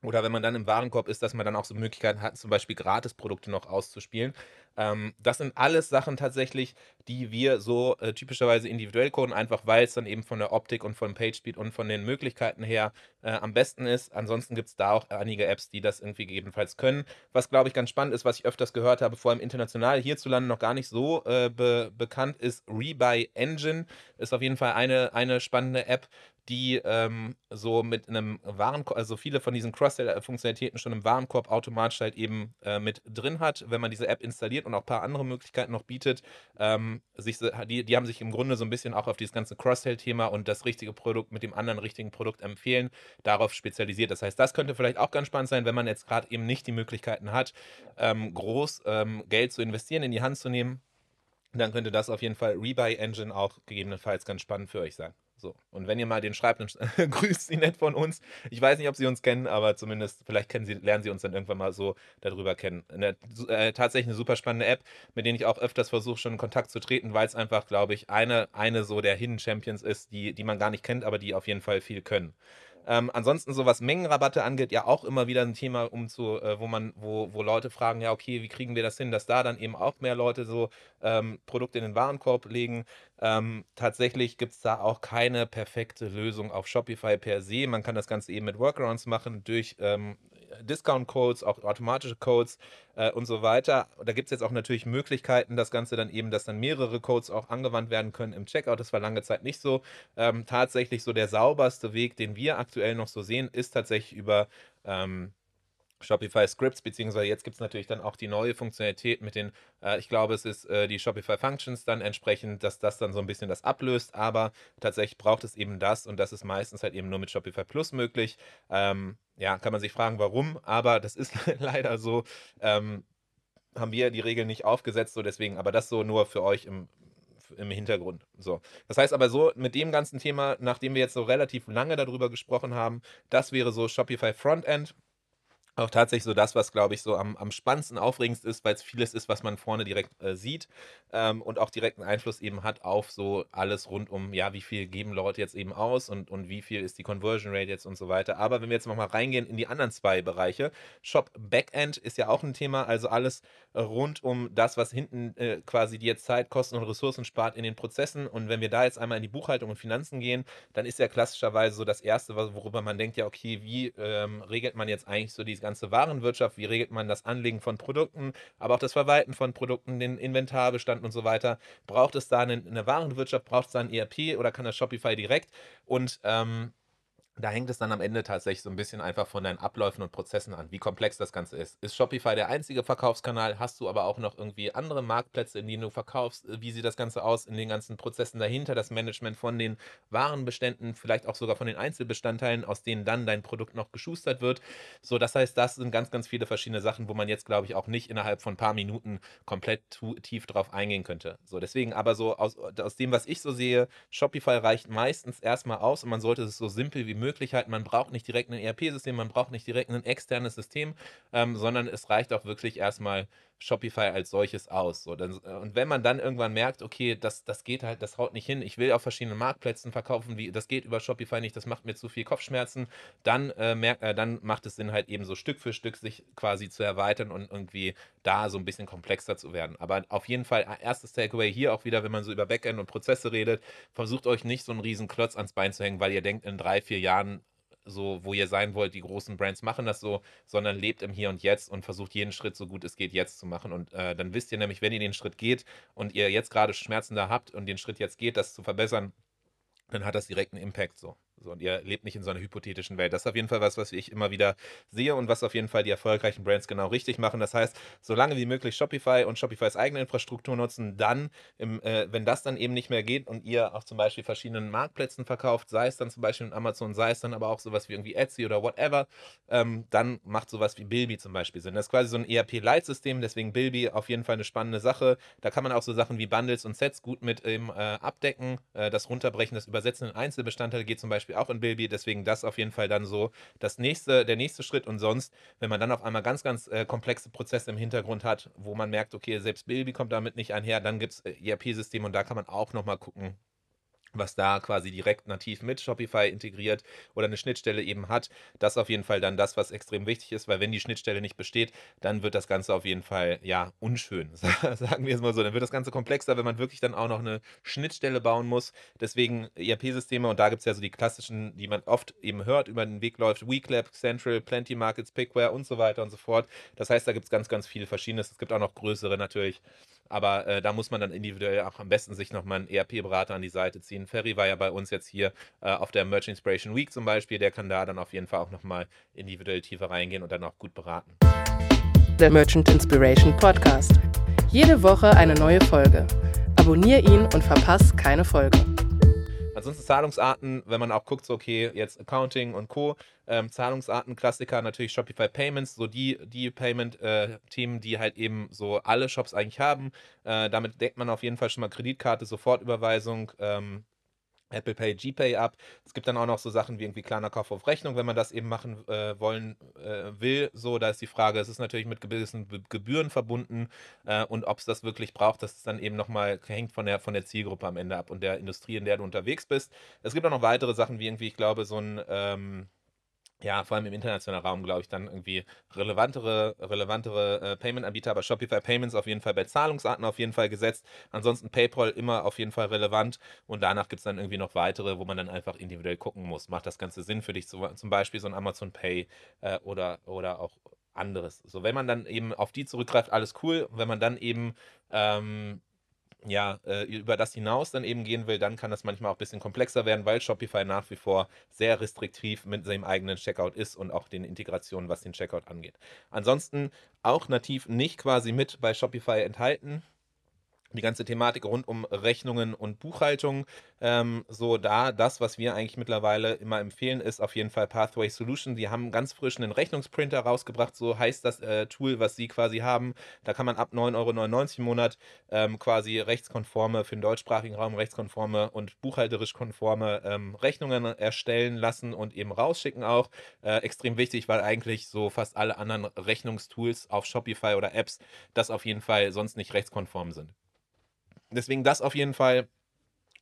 Oder wenn man dann im Warenkorb ist, dass man dann auch so Möglichkeiten hat, zum Beispiel Gratisprodukte noch auszuspielen. Ähm, das sind alles Sachen tatsächlich, die wir so äh, typischerweise individuell coden, einfach weil es dann eben von der Optik und von PageSpeed und von den Möglichkeiten her äh, am besten ist. Ansonsten gibt es da auch einige Apps, die das irgendwie gegebenenfalls können. Was, glaube ich, ganz spannend ist, was ich öfters gehört habe, vor allem international hierzulande noch gar nicht so äh, be bekannt ist, Rebuy Engine ist auf jeden Fall eine, eine spannende App, die ähm, so mit einem Warenkorb, also viele von diesen Cross-Funktionalitäten schon im Warenkorb automatisch halt eben äh, mit drin hat, wenn man diese App installiert und auch ein paar andere Möglichkeiten noch bietet. Ähm, sich, die, die haben sich im Grunde so ein bisschen auch auf dieses ganze Cross-Sell-Thema und das richtige Produkt mit dem anderen richtigen Produkt empfehlen, darauf spezialisiert. Das heißt, das könnte vielleicht auch ganz spannend sein, wenn man jetzt gerade eben nicht die Möglichkeiten hat, ähm, groß ähm, Geld zu investieren, in die Hand zu nehmen. Dann könnte das auf jeden Fall Rebuy Engine auch gegebenenfalls ganz spannend für euch sein. So. Und wenn ihr mal den schreibt, dann grüßt sie nett von uns. Ich weiß nicht, ob sie uns kennen, aber zumindest vielleicht kennen sie, lernen sie uns dann irgendwann mal so darüber kennen. Eine, äh, tatsächlich eine super spannende App, mit der ich auch öfters versuche, schon in Kontakt zu treten, weil es einfach, glaube ich, eine, eine so der Hidden Champions ist, die, die man gar nicht kennt, aber die auf jeden Fall viel können. Ähm, ansonsten, so was Mengenrabatte angeht, ja auch immer wieder ein Thema, um zu, äh, wo man, wo, wo Leute fragen, ja, okay, wie kriegen wir das hin, dass da dann eben auch mehr Leute so ähm, Produkte in den Warenkorb legen. Ähm, tatsächlich gibt es da auch keine perfekte Lösung auf Shopify per se. Man kann das Ganze eben mit Workarounds machen, durch ähm, Discount-Codes, auch automatische Codes äh, und so weiter. Da gibt es jetzt auch natürlich Möglichkeiten, das Ganze dann eben, dass dann mehrere Codes auch angewandt werden können im Checkout. Das war lange Zeit nicht so. Ähm, tatsächlich so der sauberste Weg, den wir aktuell noch so sehen, ist tatsächlich über ähm, Shopify Scripts, beziehungsweise jetzt gibt es natürlich dann auch die neue Funktionalität mit den, äh, ich glaube, es ist äh, die Shopify Functions dann entsprechend, dass das dann so ein bisschen das ablöst, aber tatsächlich braucht es eben das und das ist meistens halt eben nur mit Shopify Plus möglich. Ähm, ja, kann man sich fragen, warum, aber das ist leider so. Ähm, haben wir die Regeln nicht aufgesetzt, so deswegen, aber das so nur für euch im, im Hintergrund. So. Das heißt aber so, mit dem ganzen Thema, nachdem wir jetzt so relativ lange darüber gesprochen haben, das wäre so Shopify Frontend auch tatsächlich so das, was, glaube ich, so am, am spannendsten, aufregendsten ist, weil es vieles ist, was man vorne direkt äh, sieht ähm, und auch direkten Einfluss eben hat auf so alles rund um, ja, wie viel geben Leute jetzt eben aus und, und wie viel ist die Conversion Rate jetzt und so weiter. Aber wenn wir jetzt nochmal reingehen in die anderen zwei Bereiche, Shop Backend ist ja auch ein Thema, also alles rund um das, was hinten äh, quasi jetzt Zeit, Kosten und Ressourcen spart in den Prozessen. Und wenn wir da jetzt einmal in die Buchhaltung und Finanzen gehen, dann ist ja klassischerweise so das Erste, worüber man denkt, ja, okay, wie ähm, regelt man jetzt eigentlich so die ganze Warenwirtschaft, wie regelt man das Anlegen von Produkten, aber auch das Verwalten von Produkten, den Inventarbestand und so weiter. Braucht es da eine, eine Warenwirtschaft, braucht es da ein ERP oder kann das Shopify direkt? Und ähm, da hängt es dann am Ende tatsächlich so ein bisschen einfach von deinen Abläufen und Prozessen an, wie komplex das Ganze ist. Ist Shopify der einzige Verkaufskanal? Hast du aber auch noch irgendwie andere Marktplätze, in denen du verkaufst? Wie sieht das Ganze aus in den ganzen Prozessen dahinter? Das Management von den Warenbeständen, vielleicht auch sogar von den Einzelbestandteilen, aus denen dann dein Produkt noch geschustert wird. So, das heißt, das sind ganz, ganz viele verschiedene Sachen, wo man jetzt, glaube ich, auch nicht innerhalb von ein paar Minuten komplett tief drauf eingehen könnte. So, deswegen aber so aus, aus dem, was ich so sehe, Shopify reicht meistens erstmal aus und man sollte es so simpel wie möglich halten. Man braucht nicht direkt ein ERP-System, man braucht nicht direkt ein externes System, ähm, sondern es reicht auch wirklich erstmal Shopify als solches aus. So, dann, äh, und wenn man dann irgendwann merkt, okay, das, das geht halt, das haut nicht hin, ich will auf verschiedenen Marktplätzen verkaufen, wie, das geht über Shopify nicht, das macht mir zu viel Kopfschmerzen, dann, äh, merkt, äh, dann macht es Sinn, halt eben so Stück für Stück sich quasi zu erweitern und irgendwie da so ein bisschen komplexer zu werden. Aber auf jeden Fall, äh, erstes Takeaway hier auch wieder, wenn man so über Backend und Prozesse redet, versucht euch nicht so einen riesen Klotz ans Bein zu hängen, weil ihr denkt, in drei, vier Jahren so, wo ihr sein wollt. Die großen Brands machen das so, sondern lebt im Hier und Jetzt und versucht jeden Schritt so gut es geht jetzt zu machen. Und äh, dann wisst ihr nämlich, wenn ihr den Schritt geht und ihr jetzt gerade Schmerzen da habt und den Schritt jetzt geht, das zu verbessern, dann hat das direkt einen Impact so. So, und ihr lebt nicht in so einer hypothetischen Welt. Das ist auf jeden Fall was, was ich immer wieder sehe und was auf jeden Fall die erfolgreichen Brands genau richtig machen. Das heißt, solange wie möglich Shopify und Shopifys eigene Infrastruktur nutzen, dann, im, äh, wenn das dann eben nicht mehr geht und ihr auf zum Beispiel verschiedenen Marktplätzen verkauft, sei es dann zum Beispiel Amazon, sei es dann aber auch sowas wie irgendwie Etsy oder whatever, ähm, dann macht sowas wie Bilby zum Beispiel Sinn. Das ist quasi so ein ERP-Leitsystem, deswegen Bilby auf jeden Fall eine spannende Sache. Da kann man auch so Sachen wie Bundles und Sets gut mit ähm, äh, abdecken. Äh, das Runterbrechen, das Übersetzen in Einzelbestandteile geht zum Beispiel auch in Bilby, deswegen das auf jeden Fall dann so das nächste, der nächste Schritt. Und sonst, wenn man dann auf einmal ganz, ganz äh, komplexe Prozesse im Hintergrund hat, wo man merkt, okay, selbst Bilby kommt damit nicht einher, dann gibt es äh, ERP-Systeme und da kann man auch nochmal gucken, was da quasi direkt nativ mit Shopify integriert oder eine Schnittstelle eben hat. Das ist auf jeden Fall dann das, was extrem wichtig ist, weil wenn die Schnittstelle nicht besteht, dann wird das Ganze auf jeden Fall, ja, unschön. Sagen wir es mal so. Dann wird das Ganze komplexer, wenn man wirklich dann auch noch eine Schnittstelle bauen muss. Deswegen ERP-Systeme und da gibt es ja so die klassischen, die man oft eben hört, über den Weg läuft. Weeklab, Central, Plenty Markets, Pickware und so weiter und so fort. Das heißt, da gibt es ganz, ganz viele verschiedenes. Es gibt auch noch größere natürlich. Aber äh, da muss man dann individuell auch am besten sich nochmal einen ERP-Berater an die Seite ziehen. Ferry war ja bei uns jetzt hier äh, auf der Merch Inspiration Week zum Beispiel. Der kann da dann auf jeden Fall auch nochmal individuell tiefer reingehen und dann auch gut beraten. Der Merchant Inspiration Podcast. Jede Woche eine neue Folge. Abonnier ihn und verpass keine Folge. Ansonsten Zahlungsarten, wenn man auch guckt, so okay, jetzt Accounting und Co. Ähm, Zahlungsarten, Klassiker, natürlich Shopify Payments, so die, die Payment-Themen, äh, die halt eben so alle Shops eigentlich haben. Äh, damit deckt man auf jeden Fall schon mal Kreditkarte, Sofortüberweisung, ähm, Apple Pay, GPay ab. Es gibt dann auch noch so Sachen wie irgendwie kleiner Kauf auf Rechnung, wenn man das eben machen äh, wollen äh, will. So, da ist die Frage, es ist natürlich mit gewissen Gebühren verbunden äh, und ob es das wirklich braucht, das ist dann eben nochmal hängt von der, von der Zielgruppe am Ende ab und der Industrie, in der du unterwegs bist. Es gibt auch noch weitere Sachen wie irgendwie, ich glaube, so ein ähm, ja, vor allem im internationalen Raum, glaube ich, dann irgendwie relevantere, relevantere äh, Payment-Anbieter, aber Shopify Payments auf jeden Fall bei Zahlungsarten auf jeden Fall gesetzt. Ansonsten PayPal immer auf jeden Fall relevant und danach gibt es dann irgendwie noch weitere, wo man dann einfach individuell gucken muss. Macht das Ganze Sinn für dich? So, zum Beispiel so ein Amazon Pay äh, oder, oder auch anderes. So, wenn man dann eben auf die zurückgreift, alles cool. Wenn man dann eben ähm, ja, äh, über das hinaus dann eben gehen will, dann kann das manchmal auch ein bisschen komplexer werden, weil Shopify nach wie vor sehr restriktiv mit seinem eigenen Checkout ist und auch den Integrationen, was den Checkout angeht. Ansonsten auch nativ nicht quasi mit bei Shopify enthalten die ganze Thematik rund um Rechnungen und Buchhaltung. Ähm, so da, das, was wir eigentlich mittlerweile immer empfehlen, ist auf jeden Fall Pathway Solution. Die haben ganz frisch einen Rechnungsprinter rausgebracht, so heißt das äh, Tool, was sie quasi haben. Da kann man ab 9,99 Euro im Monat ähm, quasi rechtskonforme, für den deutschsprachigen Raum rechtskonforme und buchhalterisch konforme ähm, Rechnungen erstellen lassen und eben rausschicken auch. Äh, extrem wichtig, weil eigentlich so fast alle anderen Rechnungstools auf Shopify oder Apps das auf jeden Fall sonst nicht rechtskonform sind. Deswegen das auf jeden Fall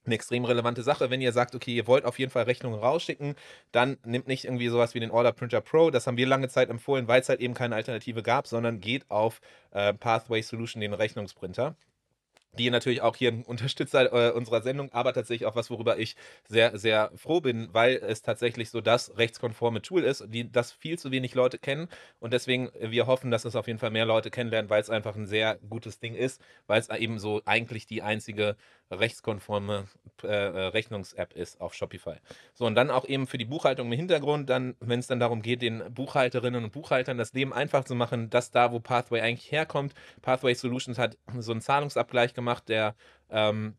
eine extrem relevante Sache. Wenn ihr sagt, okay, ihr wollt auf jeden Fall Rechnungen rausschicken, dann nimmt nicht irgendwie sowas wie den Order Printer Pro. Das haben wir lange Zeit empfohlen, weil es halt eben keine Alternative gab, sondern geht auf äh, Pathway Solution, den Rechnungsprinter die natürlich auch hier ein Unterstützer äh, unserer Sendung, aber tatsächlich auch was, worüber ich sehr, sehr froh bin, weil es tatsächlich so das rechtskonforme Tool ist, die das viel zu wenig Leute kennen. Und deswegen äh, wir hoffen, dass es auf jeden Fall mehr Leute kennenlernen, weil es einfach ein sehr gutes Ding ist, weil es eben so eigentlich die einzige rechtskonforme äh, äh, Rechnungs-App ist auf Shopify. So, und dann auch eben für die Buchhaltung im Hintergrund, dann, wenn es dann darum geht, den Buchhalterinnen und Buchhaltern das Leben einfach zu machen, dass da, wo Pathway eigentlich herkommt, Pathway Solutions hat so einen Zahlungsabgleich gemacht, der ähm,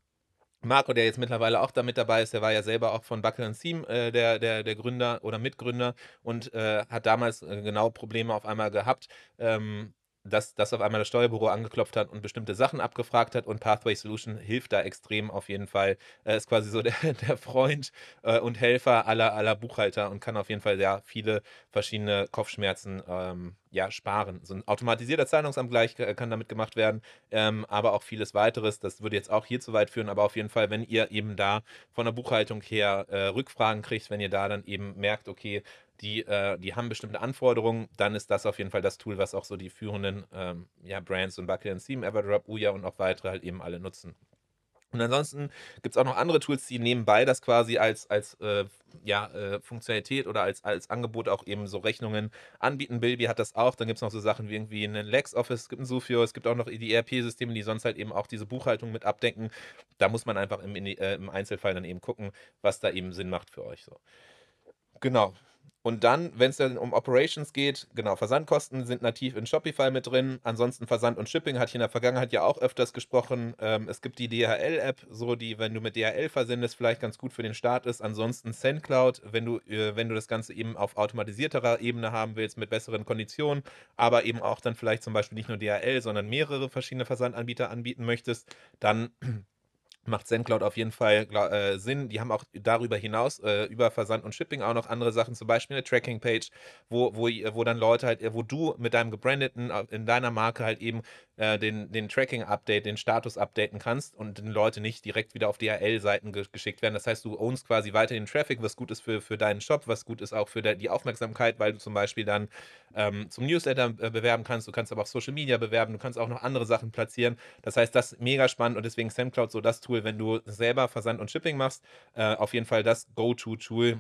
Marco, der jetzt mittlerweile auch damit dabei ist, der war ja selber auch von Buckle Theme äh, der, der, der Gründer oder Mitgründer und äh, hat damals äh, genau Probleme auf einmal gehabt, ähm, dass, dass auf einmal das Steuerbüro angeklopft hat und bestimmte Sachen abgefragt hat und Pathway Solution hilft da extrem auf jeden Fall. Er ist quasi so der, der Freund äh, und Helfer aller, aller Buchhalter und kann auf jeden Fall sehr viele verschiedene Kopfschmerzen ähm, ja, sparen. So ein automatisierter Zahlungsabgleich kann damit gemacht werden, ähm, aber auch vieles weiteres. Das würde jetzt auch hier zu weit führen, aber auf jeden Fall, wenn ihr eben da von der Buchhaltung her äh, Rückfragen kriegt, wenn ihr da dann eben merkt, okay, die, äh, die haben bestimmte Anforderungen, dann ist das auf jeden Fall das Tool, was auch so die führenden ähm, ja, Brands und Bucket Theme, Everdrop, Uya und auch weitere halt eben alle nutzen. Und ansonsten gibt es auch noch andere Tools, die nebenbei das quasi als, als äh, ja, äh, Funktionalität oder als, als Angebot auch eben so Rechnungen anbieten. Bilby hat das auch. Dann gibt es noch so Sachen wie irgendwie einen LexOffice, es gibt ein Sufio, es gibt auch noch die ERP-Systeme, die sonst halt eben auch diese Buchhaltung mit abdenken. Da muss man einfach im, äh, im Einzelfall dann eben gucken, was da eben Sinn macht für euch. So. Genau. Und dann, wenn es dann um Operations geht, genau, Versandkosten sind nativ in Shopify mit drin. Ansonsten Versand und Shipping hatte ich in der Vergangenheit ja auch öfters gesprochen. Ähm, es gibt die DHL-App, so die, wenn du mit DHL versendest, vielleicht ganz gut für den Start ist. Ansonsten SendCloud, wenn du, äh, wenn du das Ganze eben auf automatisierterer Ebene haben willst, mit besseren Konditionen, aber eben auch dann vielleicht zum Beispiel nicht nur DHL, sondern mehrere verschiedene Versandanbieter anbieten möchtest, dann macht SendCloud auf jeden Fall äh, Sinn. Die haben auch darüber hinaus, äh, über Versand und Shipping auch noch andere Sachen, zum Beispiel eine Tracking-Page, wo, wo, wo dann Leute halt, wo du mit deinem gebrandeten, äh, in deiner Marke halt eben äh, den, den Tracking-Update, den Status updaten kannst und den Leute nicht direkt wieder auf DHL-Seiten ge geschickt werden. Das heißt, du ownst quasi weiter den Traffic, was gut ist für, für deinen Shop, was gut ist auch für die Aufmerksamkeit, weil du zum Beispiel dann ähm, zum Newsletter äh, bewerben kannst, du kannst aber auch Social Media bewerben, du kannst auch noch andere Sachen platzieren. Das heißt, das ist mega spannend und deswegen SendCloud so das Tool, wenn du selber Versand und Shipping machst, äh, auf jeden Fall das Go-To-Tool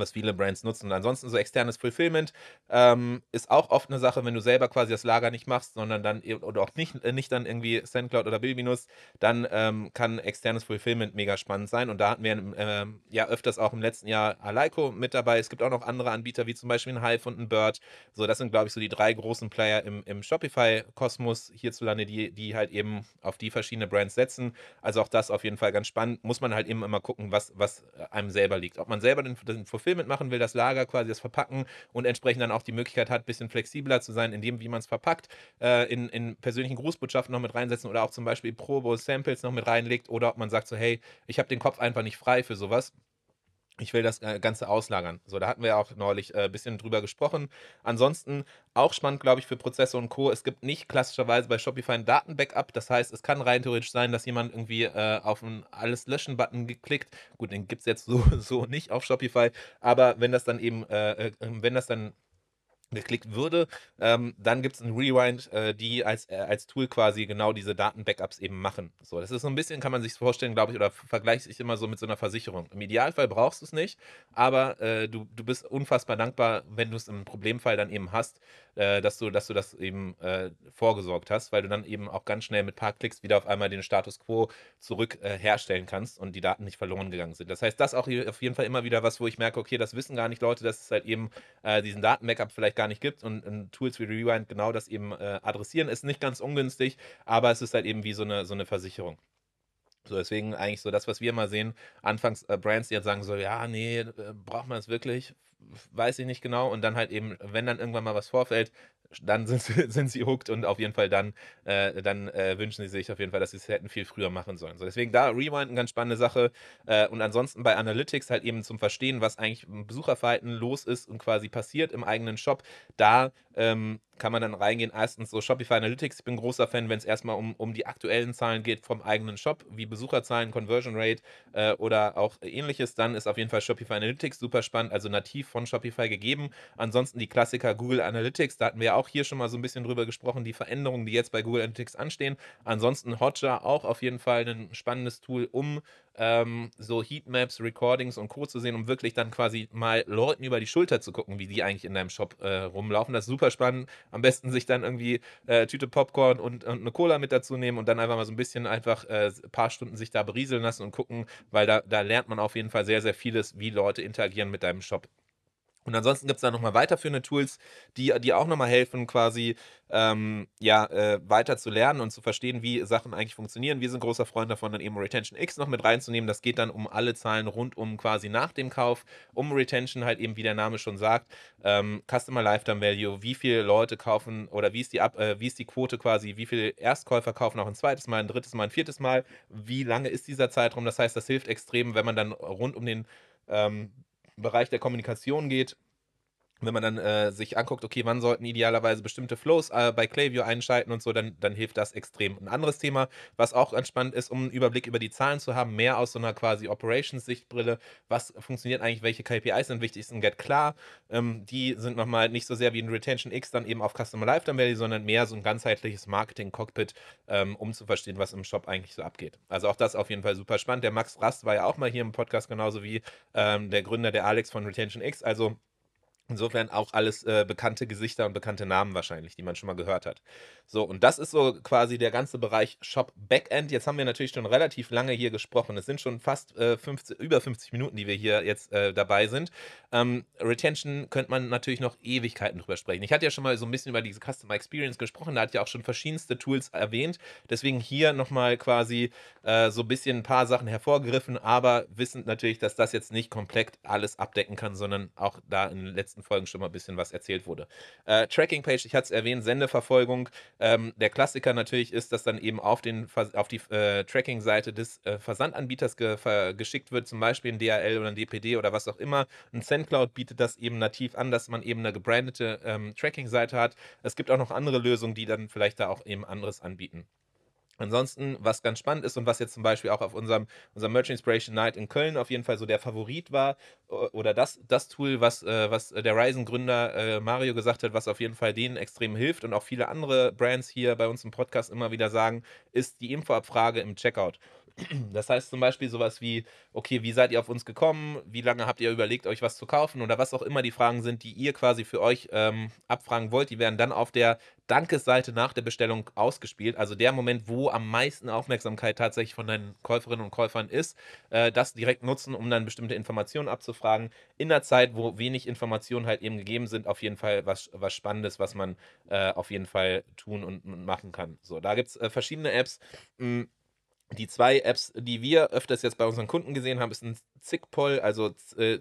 was viele Brands nutzen. Und ansonsten so externes Fulfillment ähm, ist auch oft eine Sache, wenn du selber quasi das Lager nicht machst, sondern dann oder auch nicht, äh, nicht dann irgendwie SendCloud oder Bilby nutzt, dann ähm, kann externes Fulfillment mega spannend sein. Und da hatten wir ähm, ja öfters auch im letzten Jahr Aleiko mit dabei. Es gibt auch noch andere Anbieter, wie zum Beispiel ein Hive und ein Bird. So, das sind, glaube ich, so die drei großen Player im, im Shopify-Kosmos hierzulande, die, die halt eben auf die verschiedene Brands setzen. Also auch das auf jeden Fall ganz spannend. Muss man halt eben immer gucken, was, was einem selber liegt. Ob man selber den, den Fulfillment machen will, das Lager quasi das Verpacken und entsprechend dann auch die Möglichkeit hat, ein bisschen flexibler zu sein, in dem, wie man es verpackt, äh, in, in persönlichen Grußbotschaften noch mit reinsetzen oder auch zum Beispiel Probo-Samples noch mit reinlegt oder ob man sagt so, hey, ich habe den Kopf einfach nicht frei für sowas ich will das äh, Ganze auslagern. So, da hatten wir ja auch neulich ein äh, bisschen drüber gesprochen. Ansonsten auch spannend, glaube ich, für Prozesse und Co. Es gibt nicht klassischerweise bei Shopify ein Datenbackup. Das heißt, es kann rein theoretisch sein, dass jemand irgendwie äh, auf einen Alles löschen-Button geklickt. Gut, den gibt es jetzt so, so nicht auf Shopify. Aber wenn das dann eben, äh, äh wenn das dann geklickt würde. Ähm, dann gibt es ein Rewind, äh, die als, äh, als Tool quasi genau diese Daten-Backups eben machen. So, das ist so ein bisschen, kann man sich vorstellen, glaube ich, oder vergleiche ich immer so mit so einer Versicherung. Im Idealfall brauchst du es nicht, aber äh, du, du bist unfassbar dankbar, wenn du es im Problemfall dann eben hast, äh, dass, du, dass du das eben äh, vorgesorgt hast, weil du dann eben auch ganz schnell mit ein paar Klicks wieder auf einmal den Status quo zurück äh, herstellen kannst und die Daten nicht verloren gegangen sind. Das heißt, das auch auf jeden Fall immer wieder was, wo ich merke, okay, das wissen gar nicht Leute, dass es halt eben diesen Daten-Backup vielleicht gar nicht gibt und, und, Tools wie Rewind genau das eben adressieren. Ist nicht ganz ungünstig, aber es ist halt eben wie so eine, so eine Versicherung. So, deswegen eigentlich so das, was wir mal sehen, anfangs äh, Brands, die jetzt sagen so, ja, nee, äh, braucht man es wirklich? Weiß ich nicht genau. Und dann halt eben, wenn dann irgendwann mal was vorfällt, dann sind sie, sind sie hooked und auf jeden Fall dann, äh, dann äh, wünschen sie sich auf jeden Fall, dass sie es hätten viel früher machen sollen. So, deswegen da Rewind eine ganz spannende Sache. Äh, und ansonsten bei Analytics halt eben zum Verstehen, was eigentlich im Besucherverhalten los ist und quasi passiert im eigenen Shop. Da ähm, kann man dann reingehen. Erstens so Shopify Analytics. Ich bin großer Fan, wenn es erstmal um, um die aktuellen Zahlen geht vom eigenen Shop, wie Besucherzahlen, Conversion Rate äh, oder auch ähnliches. Dann ist auf jeden Fall Shopify Analytics super spannend, also nativ von Shopify gegeben. Ansonsten die Klassiker Google Analytics, da hatten wir auch hier schon mal so ein bisschen drüber gesprochen, die Veränderungen, die jetzt bei Google Analytics anstehen. Ansonsten Hotjar auch auf jeden Fall ein spannendes Tool, um ähm, so Heatmaps, Recordings und Co. zu sehen, um wirklich dann quasi mal Leuten über die Schulter zu gucken, wie die eigentlich in deinem Shop äh, rumlaufen. Das ist super spannend. Am besten sich dann irgendwie äh, Tüte Popcorn und, und, eine Cola mit dazu nehmen und dann einfach mal so ein bisschen einfach äh, ein paar Stunden sich da berieseln lassen und gucken, weil da, da lernt man auf jeden Fall sehr, sehr vieles, wie Leute interagieren mit deinem Shop. Und ansonsten gibt es da nochmal weiterführende Tools, die, die auch nochmal helfen, quasi ähm, ja, äh, weiter zu lernen und zu verstehen, wie Sachen eigentlich funktionieren. Wir sind großer Freund davon, dann eben Retention X noch mit reinzunehmen. Das geht dann um alle Zahlen rund um quasi nach dem Kauf, um Retention halt eben, wie der Name schon sagt, ähm, Customer Lifetime Value, wie viele Leute kaufen oder wie ist die, Ab äh, wie ist die Quote quasi, wie viele Erstkäufer kaufen auch ein zweites Mal, ein drittes Mal, ein viertes Mal, wie lange ist dieser Zeitraum. Das heißt, das hilft extrem, wenn man dann rund um den ähm, Bereich der Kommunikation geht, wenn man dann äh, sich anguckt, okay, wann sollten idealerweise bestimmte Flows äh, bei Klaviyo einschalten und so, dann, dann hilft das extrem. Ein anderes Thema, was auch ganz spannend ist, um einen Überblick über die Zahlen zu haben, mehr aus so einer quasi Operations-Sichtbrille, was funktioniert eigentlich, welche KPIs sind wichtig, ist ein Get klar. Ähm, die sind nochmal nicht so sehr wie ein Retention X dann eben auf Customer Lifetime Value, sondern mehr so ein ganzheitliches Marketing-Cockpit, ähm, um zu verstehen, was im Shop eigentlich so abgeht. Also auch das auf jeden Fall super spannend. Der Max Rast war ja auch mal hier im Podcast, genauso wie ähm, der Gründer, der Alex von Retention X. Also Insofern auch alles äh, bekannte Gesichter und bekannte Namen wahrscheinlich, die man schon mal gehört hat. So, und das ist so quasi der ganze Bereich Shop Backend. Jetzt haben wir natürlich schon relativ lange hier gesprochen. Es sind schon fast äh, 50, über 50 Minuten, die wir hier jetzt äh, dabei sind. Ähm, Retention könnte man natürlich noch Ewigkeiten drüber sprechen. Ich hatte ja schon mal so ein bisschen über diese Customer Experience gesprochen. Da hat ja auch schon verschiedenste Tools erwähnt. Deswegen hier nochmal quasi äh, so ein bisschen ein paar Sachen hervorgegriffen, aber wissend natürlich, dass das jetzt nicht komplett alles abdecken kann, sondern auch da in den letzten Folgen schon mal ein bisschen was erzählt wurde. Äh, Tracking-Page, ich hatte es erwähnt, Sendeverfolgung. Ähm, der Klassiker natürlich ist, dass dann eben auf, den, auf die äh, Tracking-Seite des äh, Versandanbieters ge geschickt wird, zum Beispiel ein DHL oder ein DPD oder was auch immer. Ein SendCloud bietet das eben nativ an, dass man eben eine gebrandete ähm, Tracking-Seite hat. Es gibt auch noch andere Lösungen, die dann vielleicht da auch eben anderes anbieten. Ansonsten, was ganz spannend ist und was jetzt zum Beispiel auch auf unserem, unserem Merch Inspiration Night in Köln auf jeden Fall so der Favorit war, oder das, das Tool, was, äh, was der Ryzen-Gründer äh, Mario gesagt hat, was auf jeden Fall denen extrem hilft und auch viele andere Brands hier bei uns im Podcast immer wieder sagen, ist die Infoabfrage im Checkout. Das heißt zum Beispiel sowas wie, okay, wie seid ihr auf uns gekommen? Wie lange habt ihr überlegt, euch was zu kaufen? Oder was auch immer die Fragen sind, die ihr quasi für euch ähm, abfragen wollt, die werden dann auf der Dankesseite nach der Bestellung ausgespielt. Also der Moment, wo am meisten Aufmerksamkeit tatsächlich von deinen Käuferinnen und Käufern ist, äh, das direkt nutzen, um dann bestimmte Informationen abzufragen. In der Zeit, wo wenig Informationen halt eben gegeben sind, auf jeden Fall was, was Spannendes, was man äh, auf jeden Fall tun und, und machen kann. So, da gibt es äh, verschiedene Apps. Mh, hm, die zwei Apps, die wir öfters jetzt bei unseren Kunden gesehen haben, ist ZIGPOL, also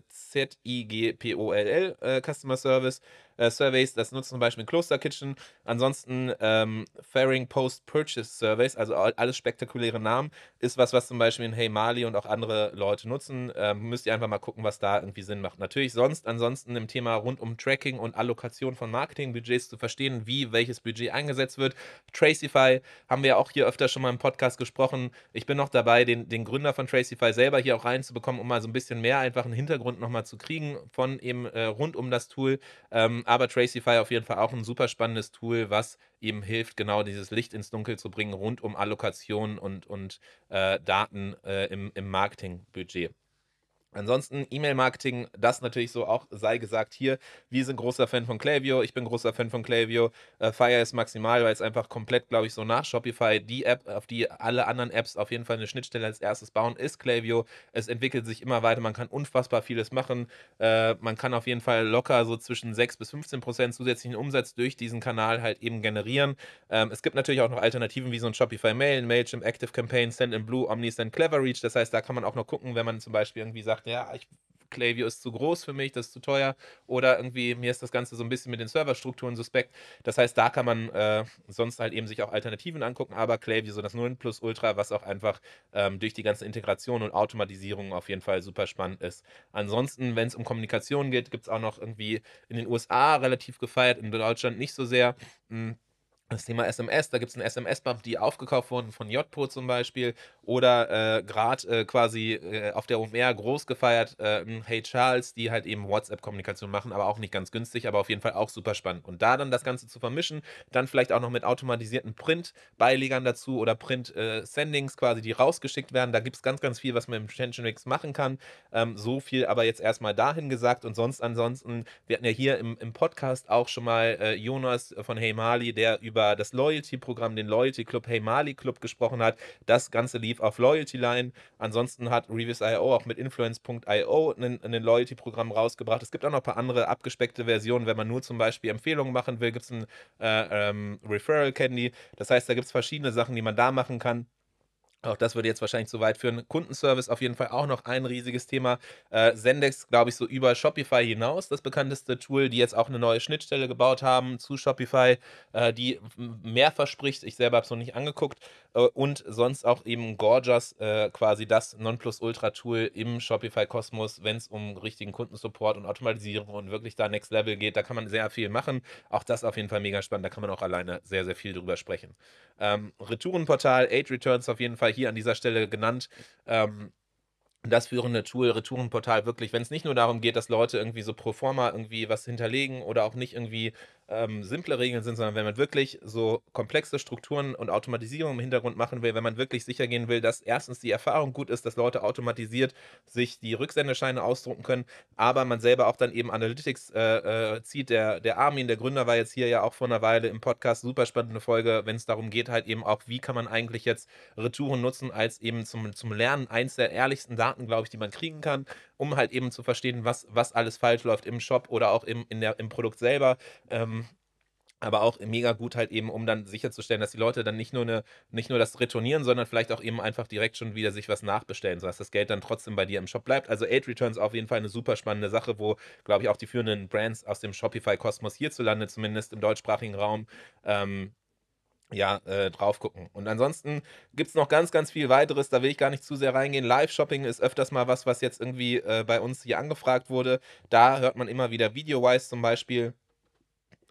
Z-I-G-P-O-L-L äh, Customer Service äh, Surveys. Das nutzen zum Beispiel Kloster Kitchen. Ansonsten ähm, Faring Post Purchase Surveys, also alles spektakuläre Namen, ist was, was zum Beispiel in Hey Mali und auch andere Leute nutzen. Ähm, müsst ihr einfach mal gucken, was da irgendwie Sinn macht. Natürlich sonst ansonsten im Thema rund um Tracking und Allokation von Marketingbudgets zu verstehen, wie welches Budget eingesetzt wird. Tracify haben wir auch hier öfter schon mal im Podcast gesprochen. Ich bin noch dabei, den, den Gründer von Tracify selber hier auch reinzubekommen, um mal so ein bisschen mehr einfach einen Hintergrund nochmal zu kriegen von eben äh, rund um das Tool. Ähm, aber Tracify auf jeden Fall auch ein super spannendes Tool, was eben hilft, genau dieses Licht ins Dunkel zu bringen rund um Allokation und, und äh, Daten äh, im, im Marketingbudget. Ansonsten E-Mail-Marketing, das natürlich so auch sei gesagt hier. Wir sind großer Fan von Klaviyo, ich bin großer Fan von Klaviyo. Äh, Fire ist maximal, weil es einfach komplett, glaube ich, so nach Shopify die App, auf die alle anderen Apps auf jeden Fall eine Schnittstelle als erstes bauen, ist Klaviyo. Es entwickelt sich immer weiter, man kann unfassbar vieles machen. Äh, man kann auf jeden Fall locker so zwischen 6 bis 15 Prozent zusätzlichen Umsatz durch diesen Kanal halt eben generieren. Ähm, es gibt natürlich auch noch Alternativen wie so ein Shopify Mail, Mailchimp, Active Campaign, Send in Blue, Omni, Send Clever Reach. Das heißt, da kann man auch noch gucken, wenn man zum Beispiel irgendwie sagt, sagt, ja, ich, Klaviyo ist zu groß für mich, das ist zu teuer. Oder irgendwie, mir ist das Ganze so ein bisschen mit den Serverstrukturen suspekt. Das heißt, da kann man äh, sonst halt eben sich auch Alternativen angucken, aber Klaviyo, so das 0 Plus Ultra, was auch einfach ähm, durch die ganze Integration und Automatisierung auf jeden Fall super spannend ist. Ansonsten, wenn es um Kommunikation geht, gibt es auch noch irgendwie in den USA relativ gefeiert, in Deutschland nicht so sehr. Hm das Thema SMS, da gibt es einen SMS-Bump, die aufgekauft wurden von JPO zum Beispiel oder äh, gerade äh, quasi äh, auf der OMR groß gefeiert, äh, Hey Charles, die halt eben WhatsApp-Kommunikation machen, aber auch nicht ganz günstig, aber auf jeden Fall auch super spannend. Und da dann das Ganze zu vermischen, dann vielleicht auch noch mit automatisierten Print-Beilegern dazu oder Print-Sendings quasi, die rausgeschickt werden, da gibt es ganz, ganz viel, was man im Tensionix machen kann. Ähm, so viel aber jetzt erstmal dahin gesagt und sonst ansonsten, wir hatten ja hier im, im Podcast auch schon mal äh, Jonas von Hey Mali, der über über das Loyalty-Programm, den Loyalty Club Hey Mali Club gesprochen hat. Das Ganze lief auf Loyalty Line. Ansonsten hat Revis.io auch mit Influence.io ein Loyalty-Programm rausgebracht. Es gibt auch noch ein paar andere abgespeckte Versionen. Wenn man nur zum Beispiel Empfehlungen machen will, gibt es ein äh, ähm, Referral Candy. Das heißt, da gibt es verschiedene Sachen, die man da machen kann. Auch das würde jetzt wahrscheinlich zu weit führen. Kundenservice auf jeden Fall auch noch ein riesiges Thema. Äh, Zendex, glaube ich, so über Shopify hinaus, das bekannteste Tool, die jetzt auch eine neue Schnittstelle gebaut haben zu Shopify, äh, die mehr verspricht. Ich selber habe es noch nicht angeguckt. Äh, und sonst auch eben Gorgias, äh, quasi das Nonplusultra-Tool im Shopify-Kosmos, wenn es um richtigen Kundensupport und Automatisierung und wirklich da Next Level geht. Da kann man sehr viel machen. Auch das auf jeden Fall mega spannend. Da kann man auch alleine sehr, sehr viel drüber sprechen. Ähm, Retourenportal, 8 Returns auf jeden Fall hier an dieser Stelle genannt. Ähm, das führende Tool, Retourenportal wirklich, wenn es nicht nur darum geht, dass Leute irgendwie so pro forma irgendwie was hinterlegen oder auch nicht irgendwie ähm, simple Regeln sind, sondern wenn man wirklich so komplexe Strukturen und Automatisierung im Hintergrund machen will, wenn man wirklich sicher gehen will, dass erstens die Erfahrung gut ist, dass Leute automatisiert sich die Rücksendescheine ausdrucken können, aber man selber auch dann eben Analytics äh, äh, zieht. Der, der Armin, der Gründer, war jetzt hier ja auch vor einer Weile im Podcast, super spannende Folge, wenn es darum geht, halt eben auch, wie kann man eigentlich jetzt Retouren nutzen, als eben zum, zum Lernen eins der ehrlichsten Daten, glaube ich, die man kriegen kann, um halt eben zu verstehen, was, was alles falsch läuft im Shop oder auch im, in der, im Produkt selber. Ähm, aber auch mega gut halt eben, um dann sicherzustellen, dass die Leute dann nicht nur eine, nicht nur das retournieren, sondern vielleicht auch eben einfach direkt schon wieder sich was nachbestellen, sodass das Geld dann trotzdem bei dir im Shop bleibt. Also Aid Returns auf jeden Fall eine super spannende Sache, wo, glaube ich, auch die führenden Brands aus dem Shopify-Kosmos hierzulande, zumindest im deutschsprachigen Raum, ähm, ja, äh, drauf gucken. Und ansonsten gibt es noch ganz, ganz viel weiteres, da will ich gar nicht zu sehr reingehen. Live-Shopping ist öfters mal was, was jetzt irgendwie äh, bei uns hier angefragt wurde. Da hört man immer wieder Video-Wise zum Beispiel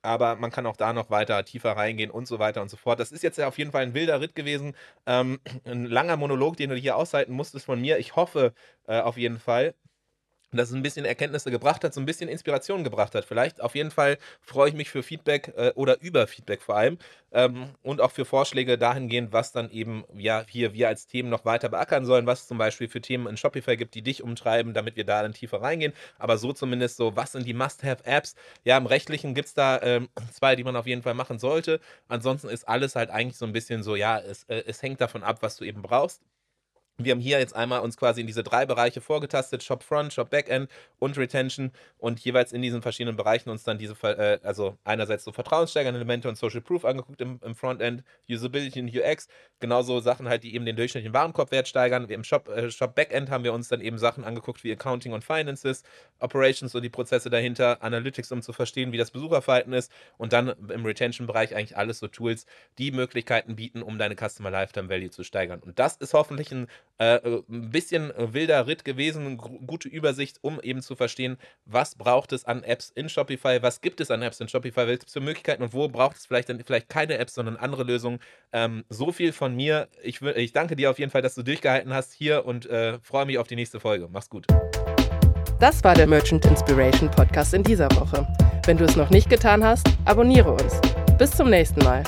aber man kann auch da noch weiter tiefer reingehen und so weiter und so fort. Das ist jetzt ja auf jeden Fall ein wilder Ritt gewesen. Ähm, ein langer Monolog, den du hier aushalten musstest von mir. Ich hoffe äh, auf jeden Fall, dass es ein bisschen Erkenntnisse gebracht hat, so ein bisschen Inspiration gebracht hat. Vielleicht auf jeden Fall freue ich mich für Feedback äh, oder über Feedback vor allem ähm, und auch für Vorschläge dahingehend, was dann eben ja hier wir als Themen noch weiter beackern sollen, was es zum Beispiel für Themen in Shopify gibt, die dich umtreiben, damit wir da dann tiefer reingehen. Aber so zumindest so, was sind die Must-Have-Apps? Ja, im Rechtlichen gibt es da ähm, zwei, die man auf jeden Fall machen sollte. Ansonsten ist alles halt eigentlich so ein bisschen so, ja, es, äh, es hängt davon ab, was du eben brauchst. Wir haben hier jetzt einmal uns quasi in diese drei Bereiche vorgetastet: Shop Front, Shop Backend und Retention und jeweils in diesen verschiedenen Bereichen uns dann diese, äh, also einerseits so vertrauenssteigernde Elemente und Social Proof angeguckt im, im Frontend, Usability und UX, genauso Sachen halt, die eben den durchschnittlichen Warenkorbwert steigern. Wir Im Shop, äh, Shop Backend haben wir uns dann eben Sachen angeguckt wie Accounting und Finances, Operations und die Prozesse dahinter, Analytics, um zu verstehen, wie das Besucherverhalten ist und dann im Retention-Bereich eigentlich alles so Tools, die Möglichkeiten bieten, um deine Customer Lifetime Value zu steigern. Und das ist hoffentlich ein äh, äh, ein bisschen wilder Ritt gewesen, gute Übersicht, um eben zu verstehen, was braucht es an Apps in Shopify, was gibt es an Apps in Shopify, es für Möglichkeiten und wo braucht es vielleicht dann vielleicht keine Apps, sondern andere Lösungen. Ähm, so viel von mir. Ich, ich danke dir auf jeden Fall, dass du durchgehalten hast hier und äh, freue mich auf die nächste Folge. Mach's gut. Das war der Merchant Inspiration Podcast in dieser Woche. Wenn du es noch nicht getan hast, abonniere uns. Bis zum nächsten Mal.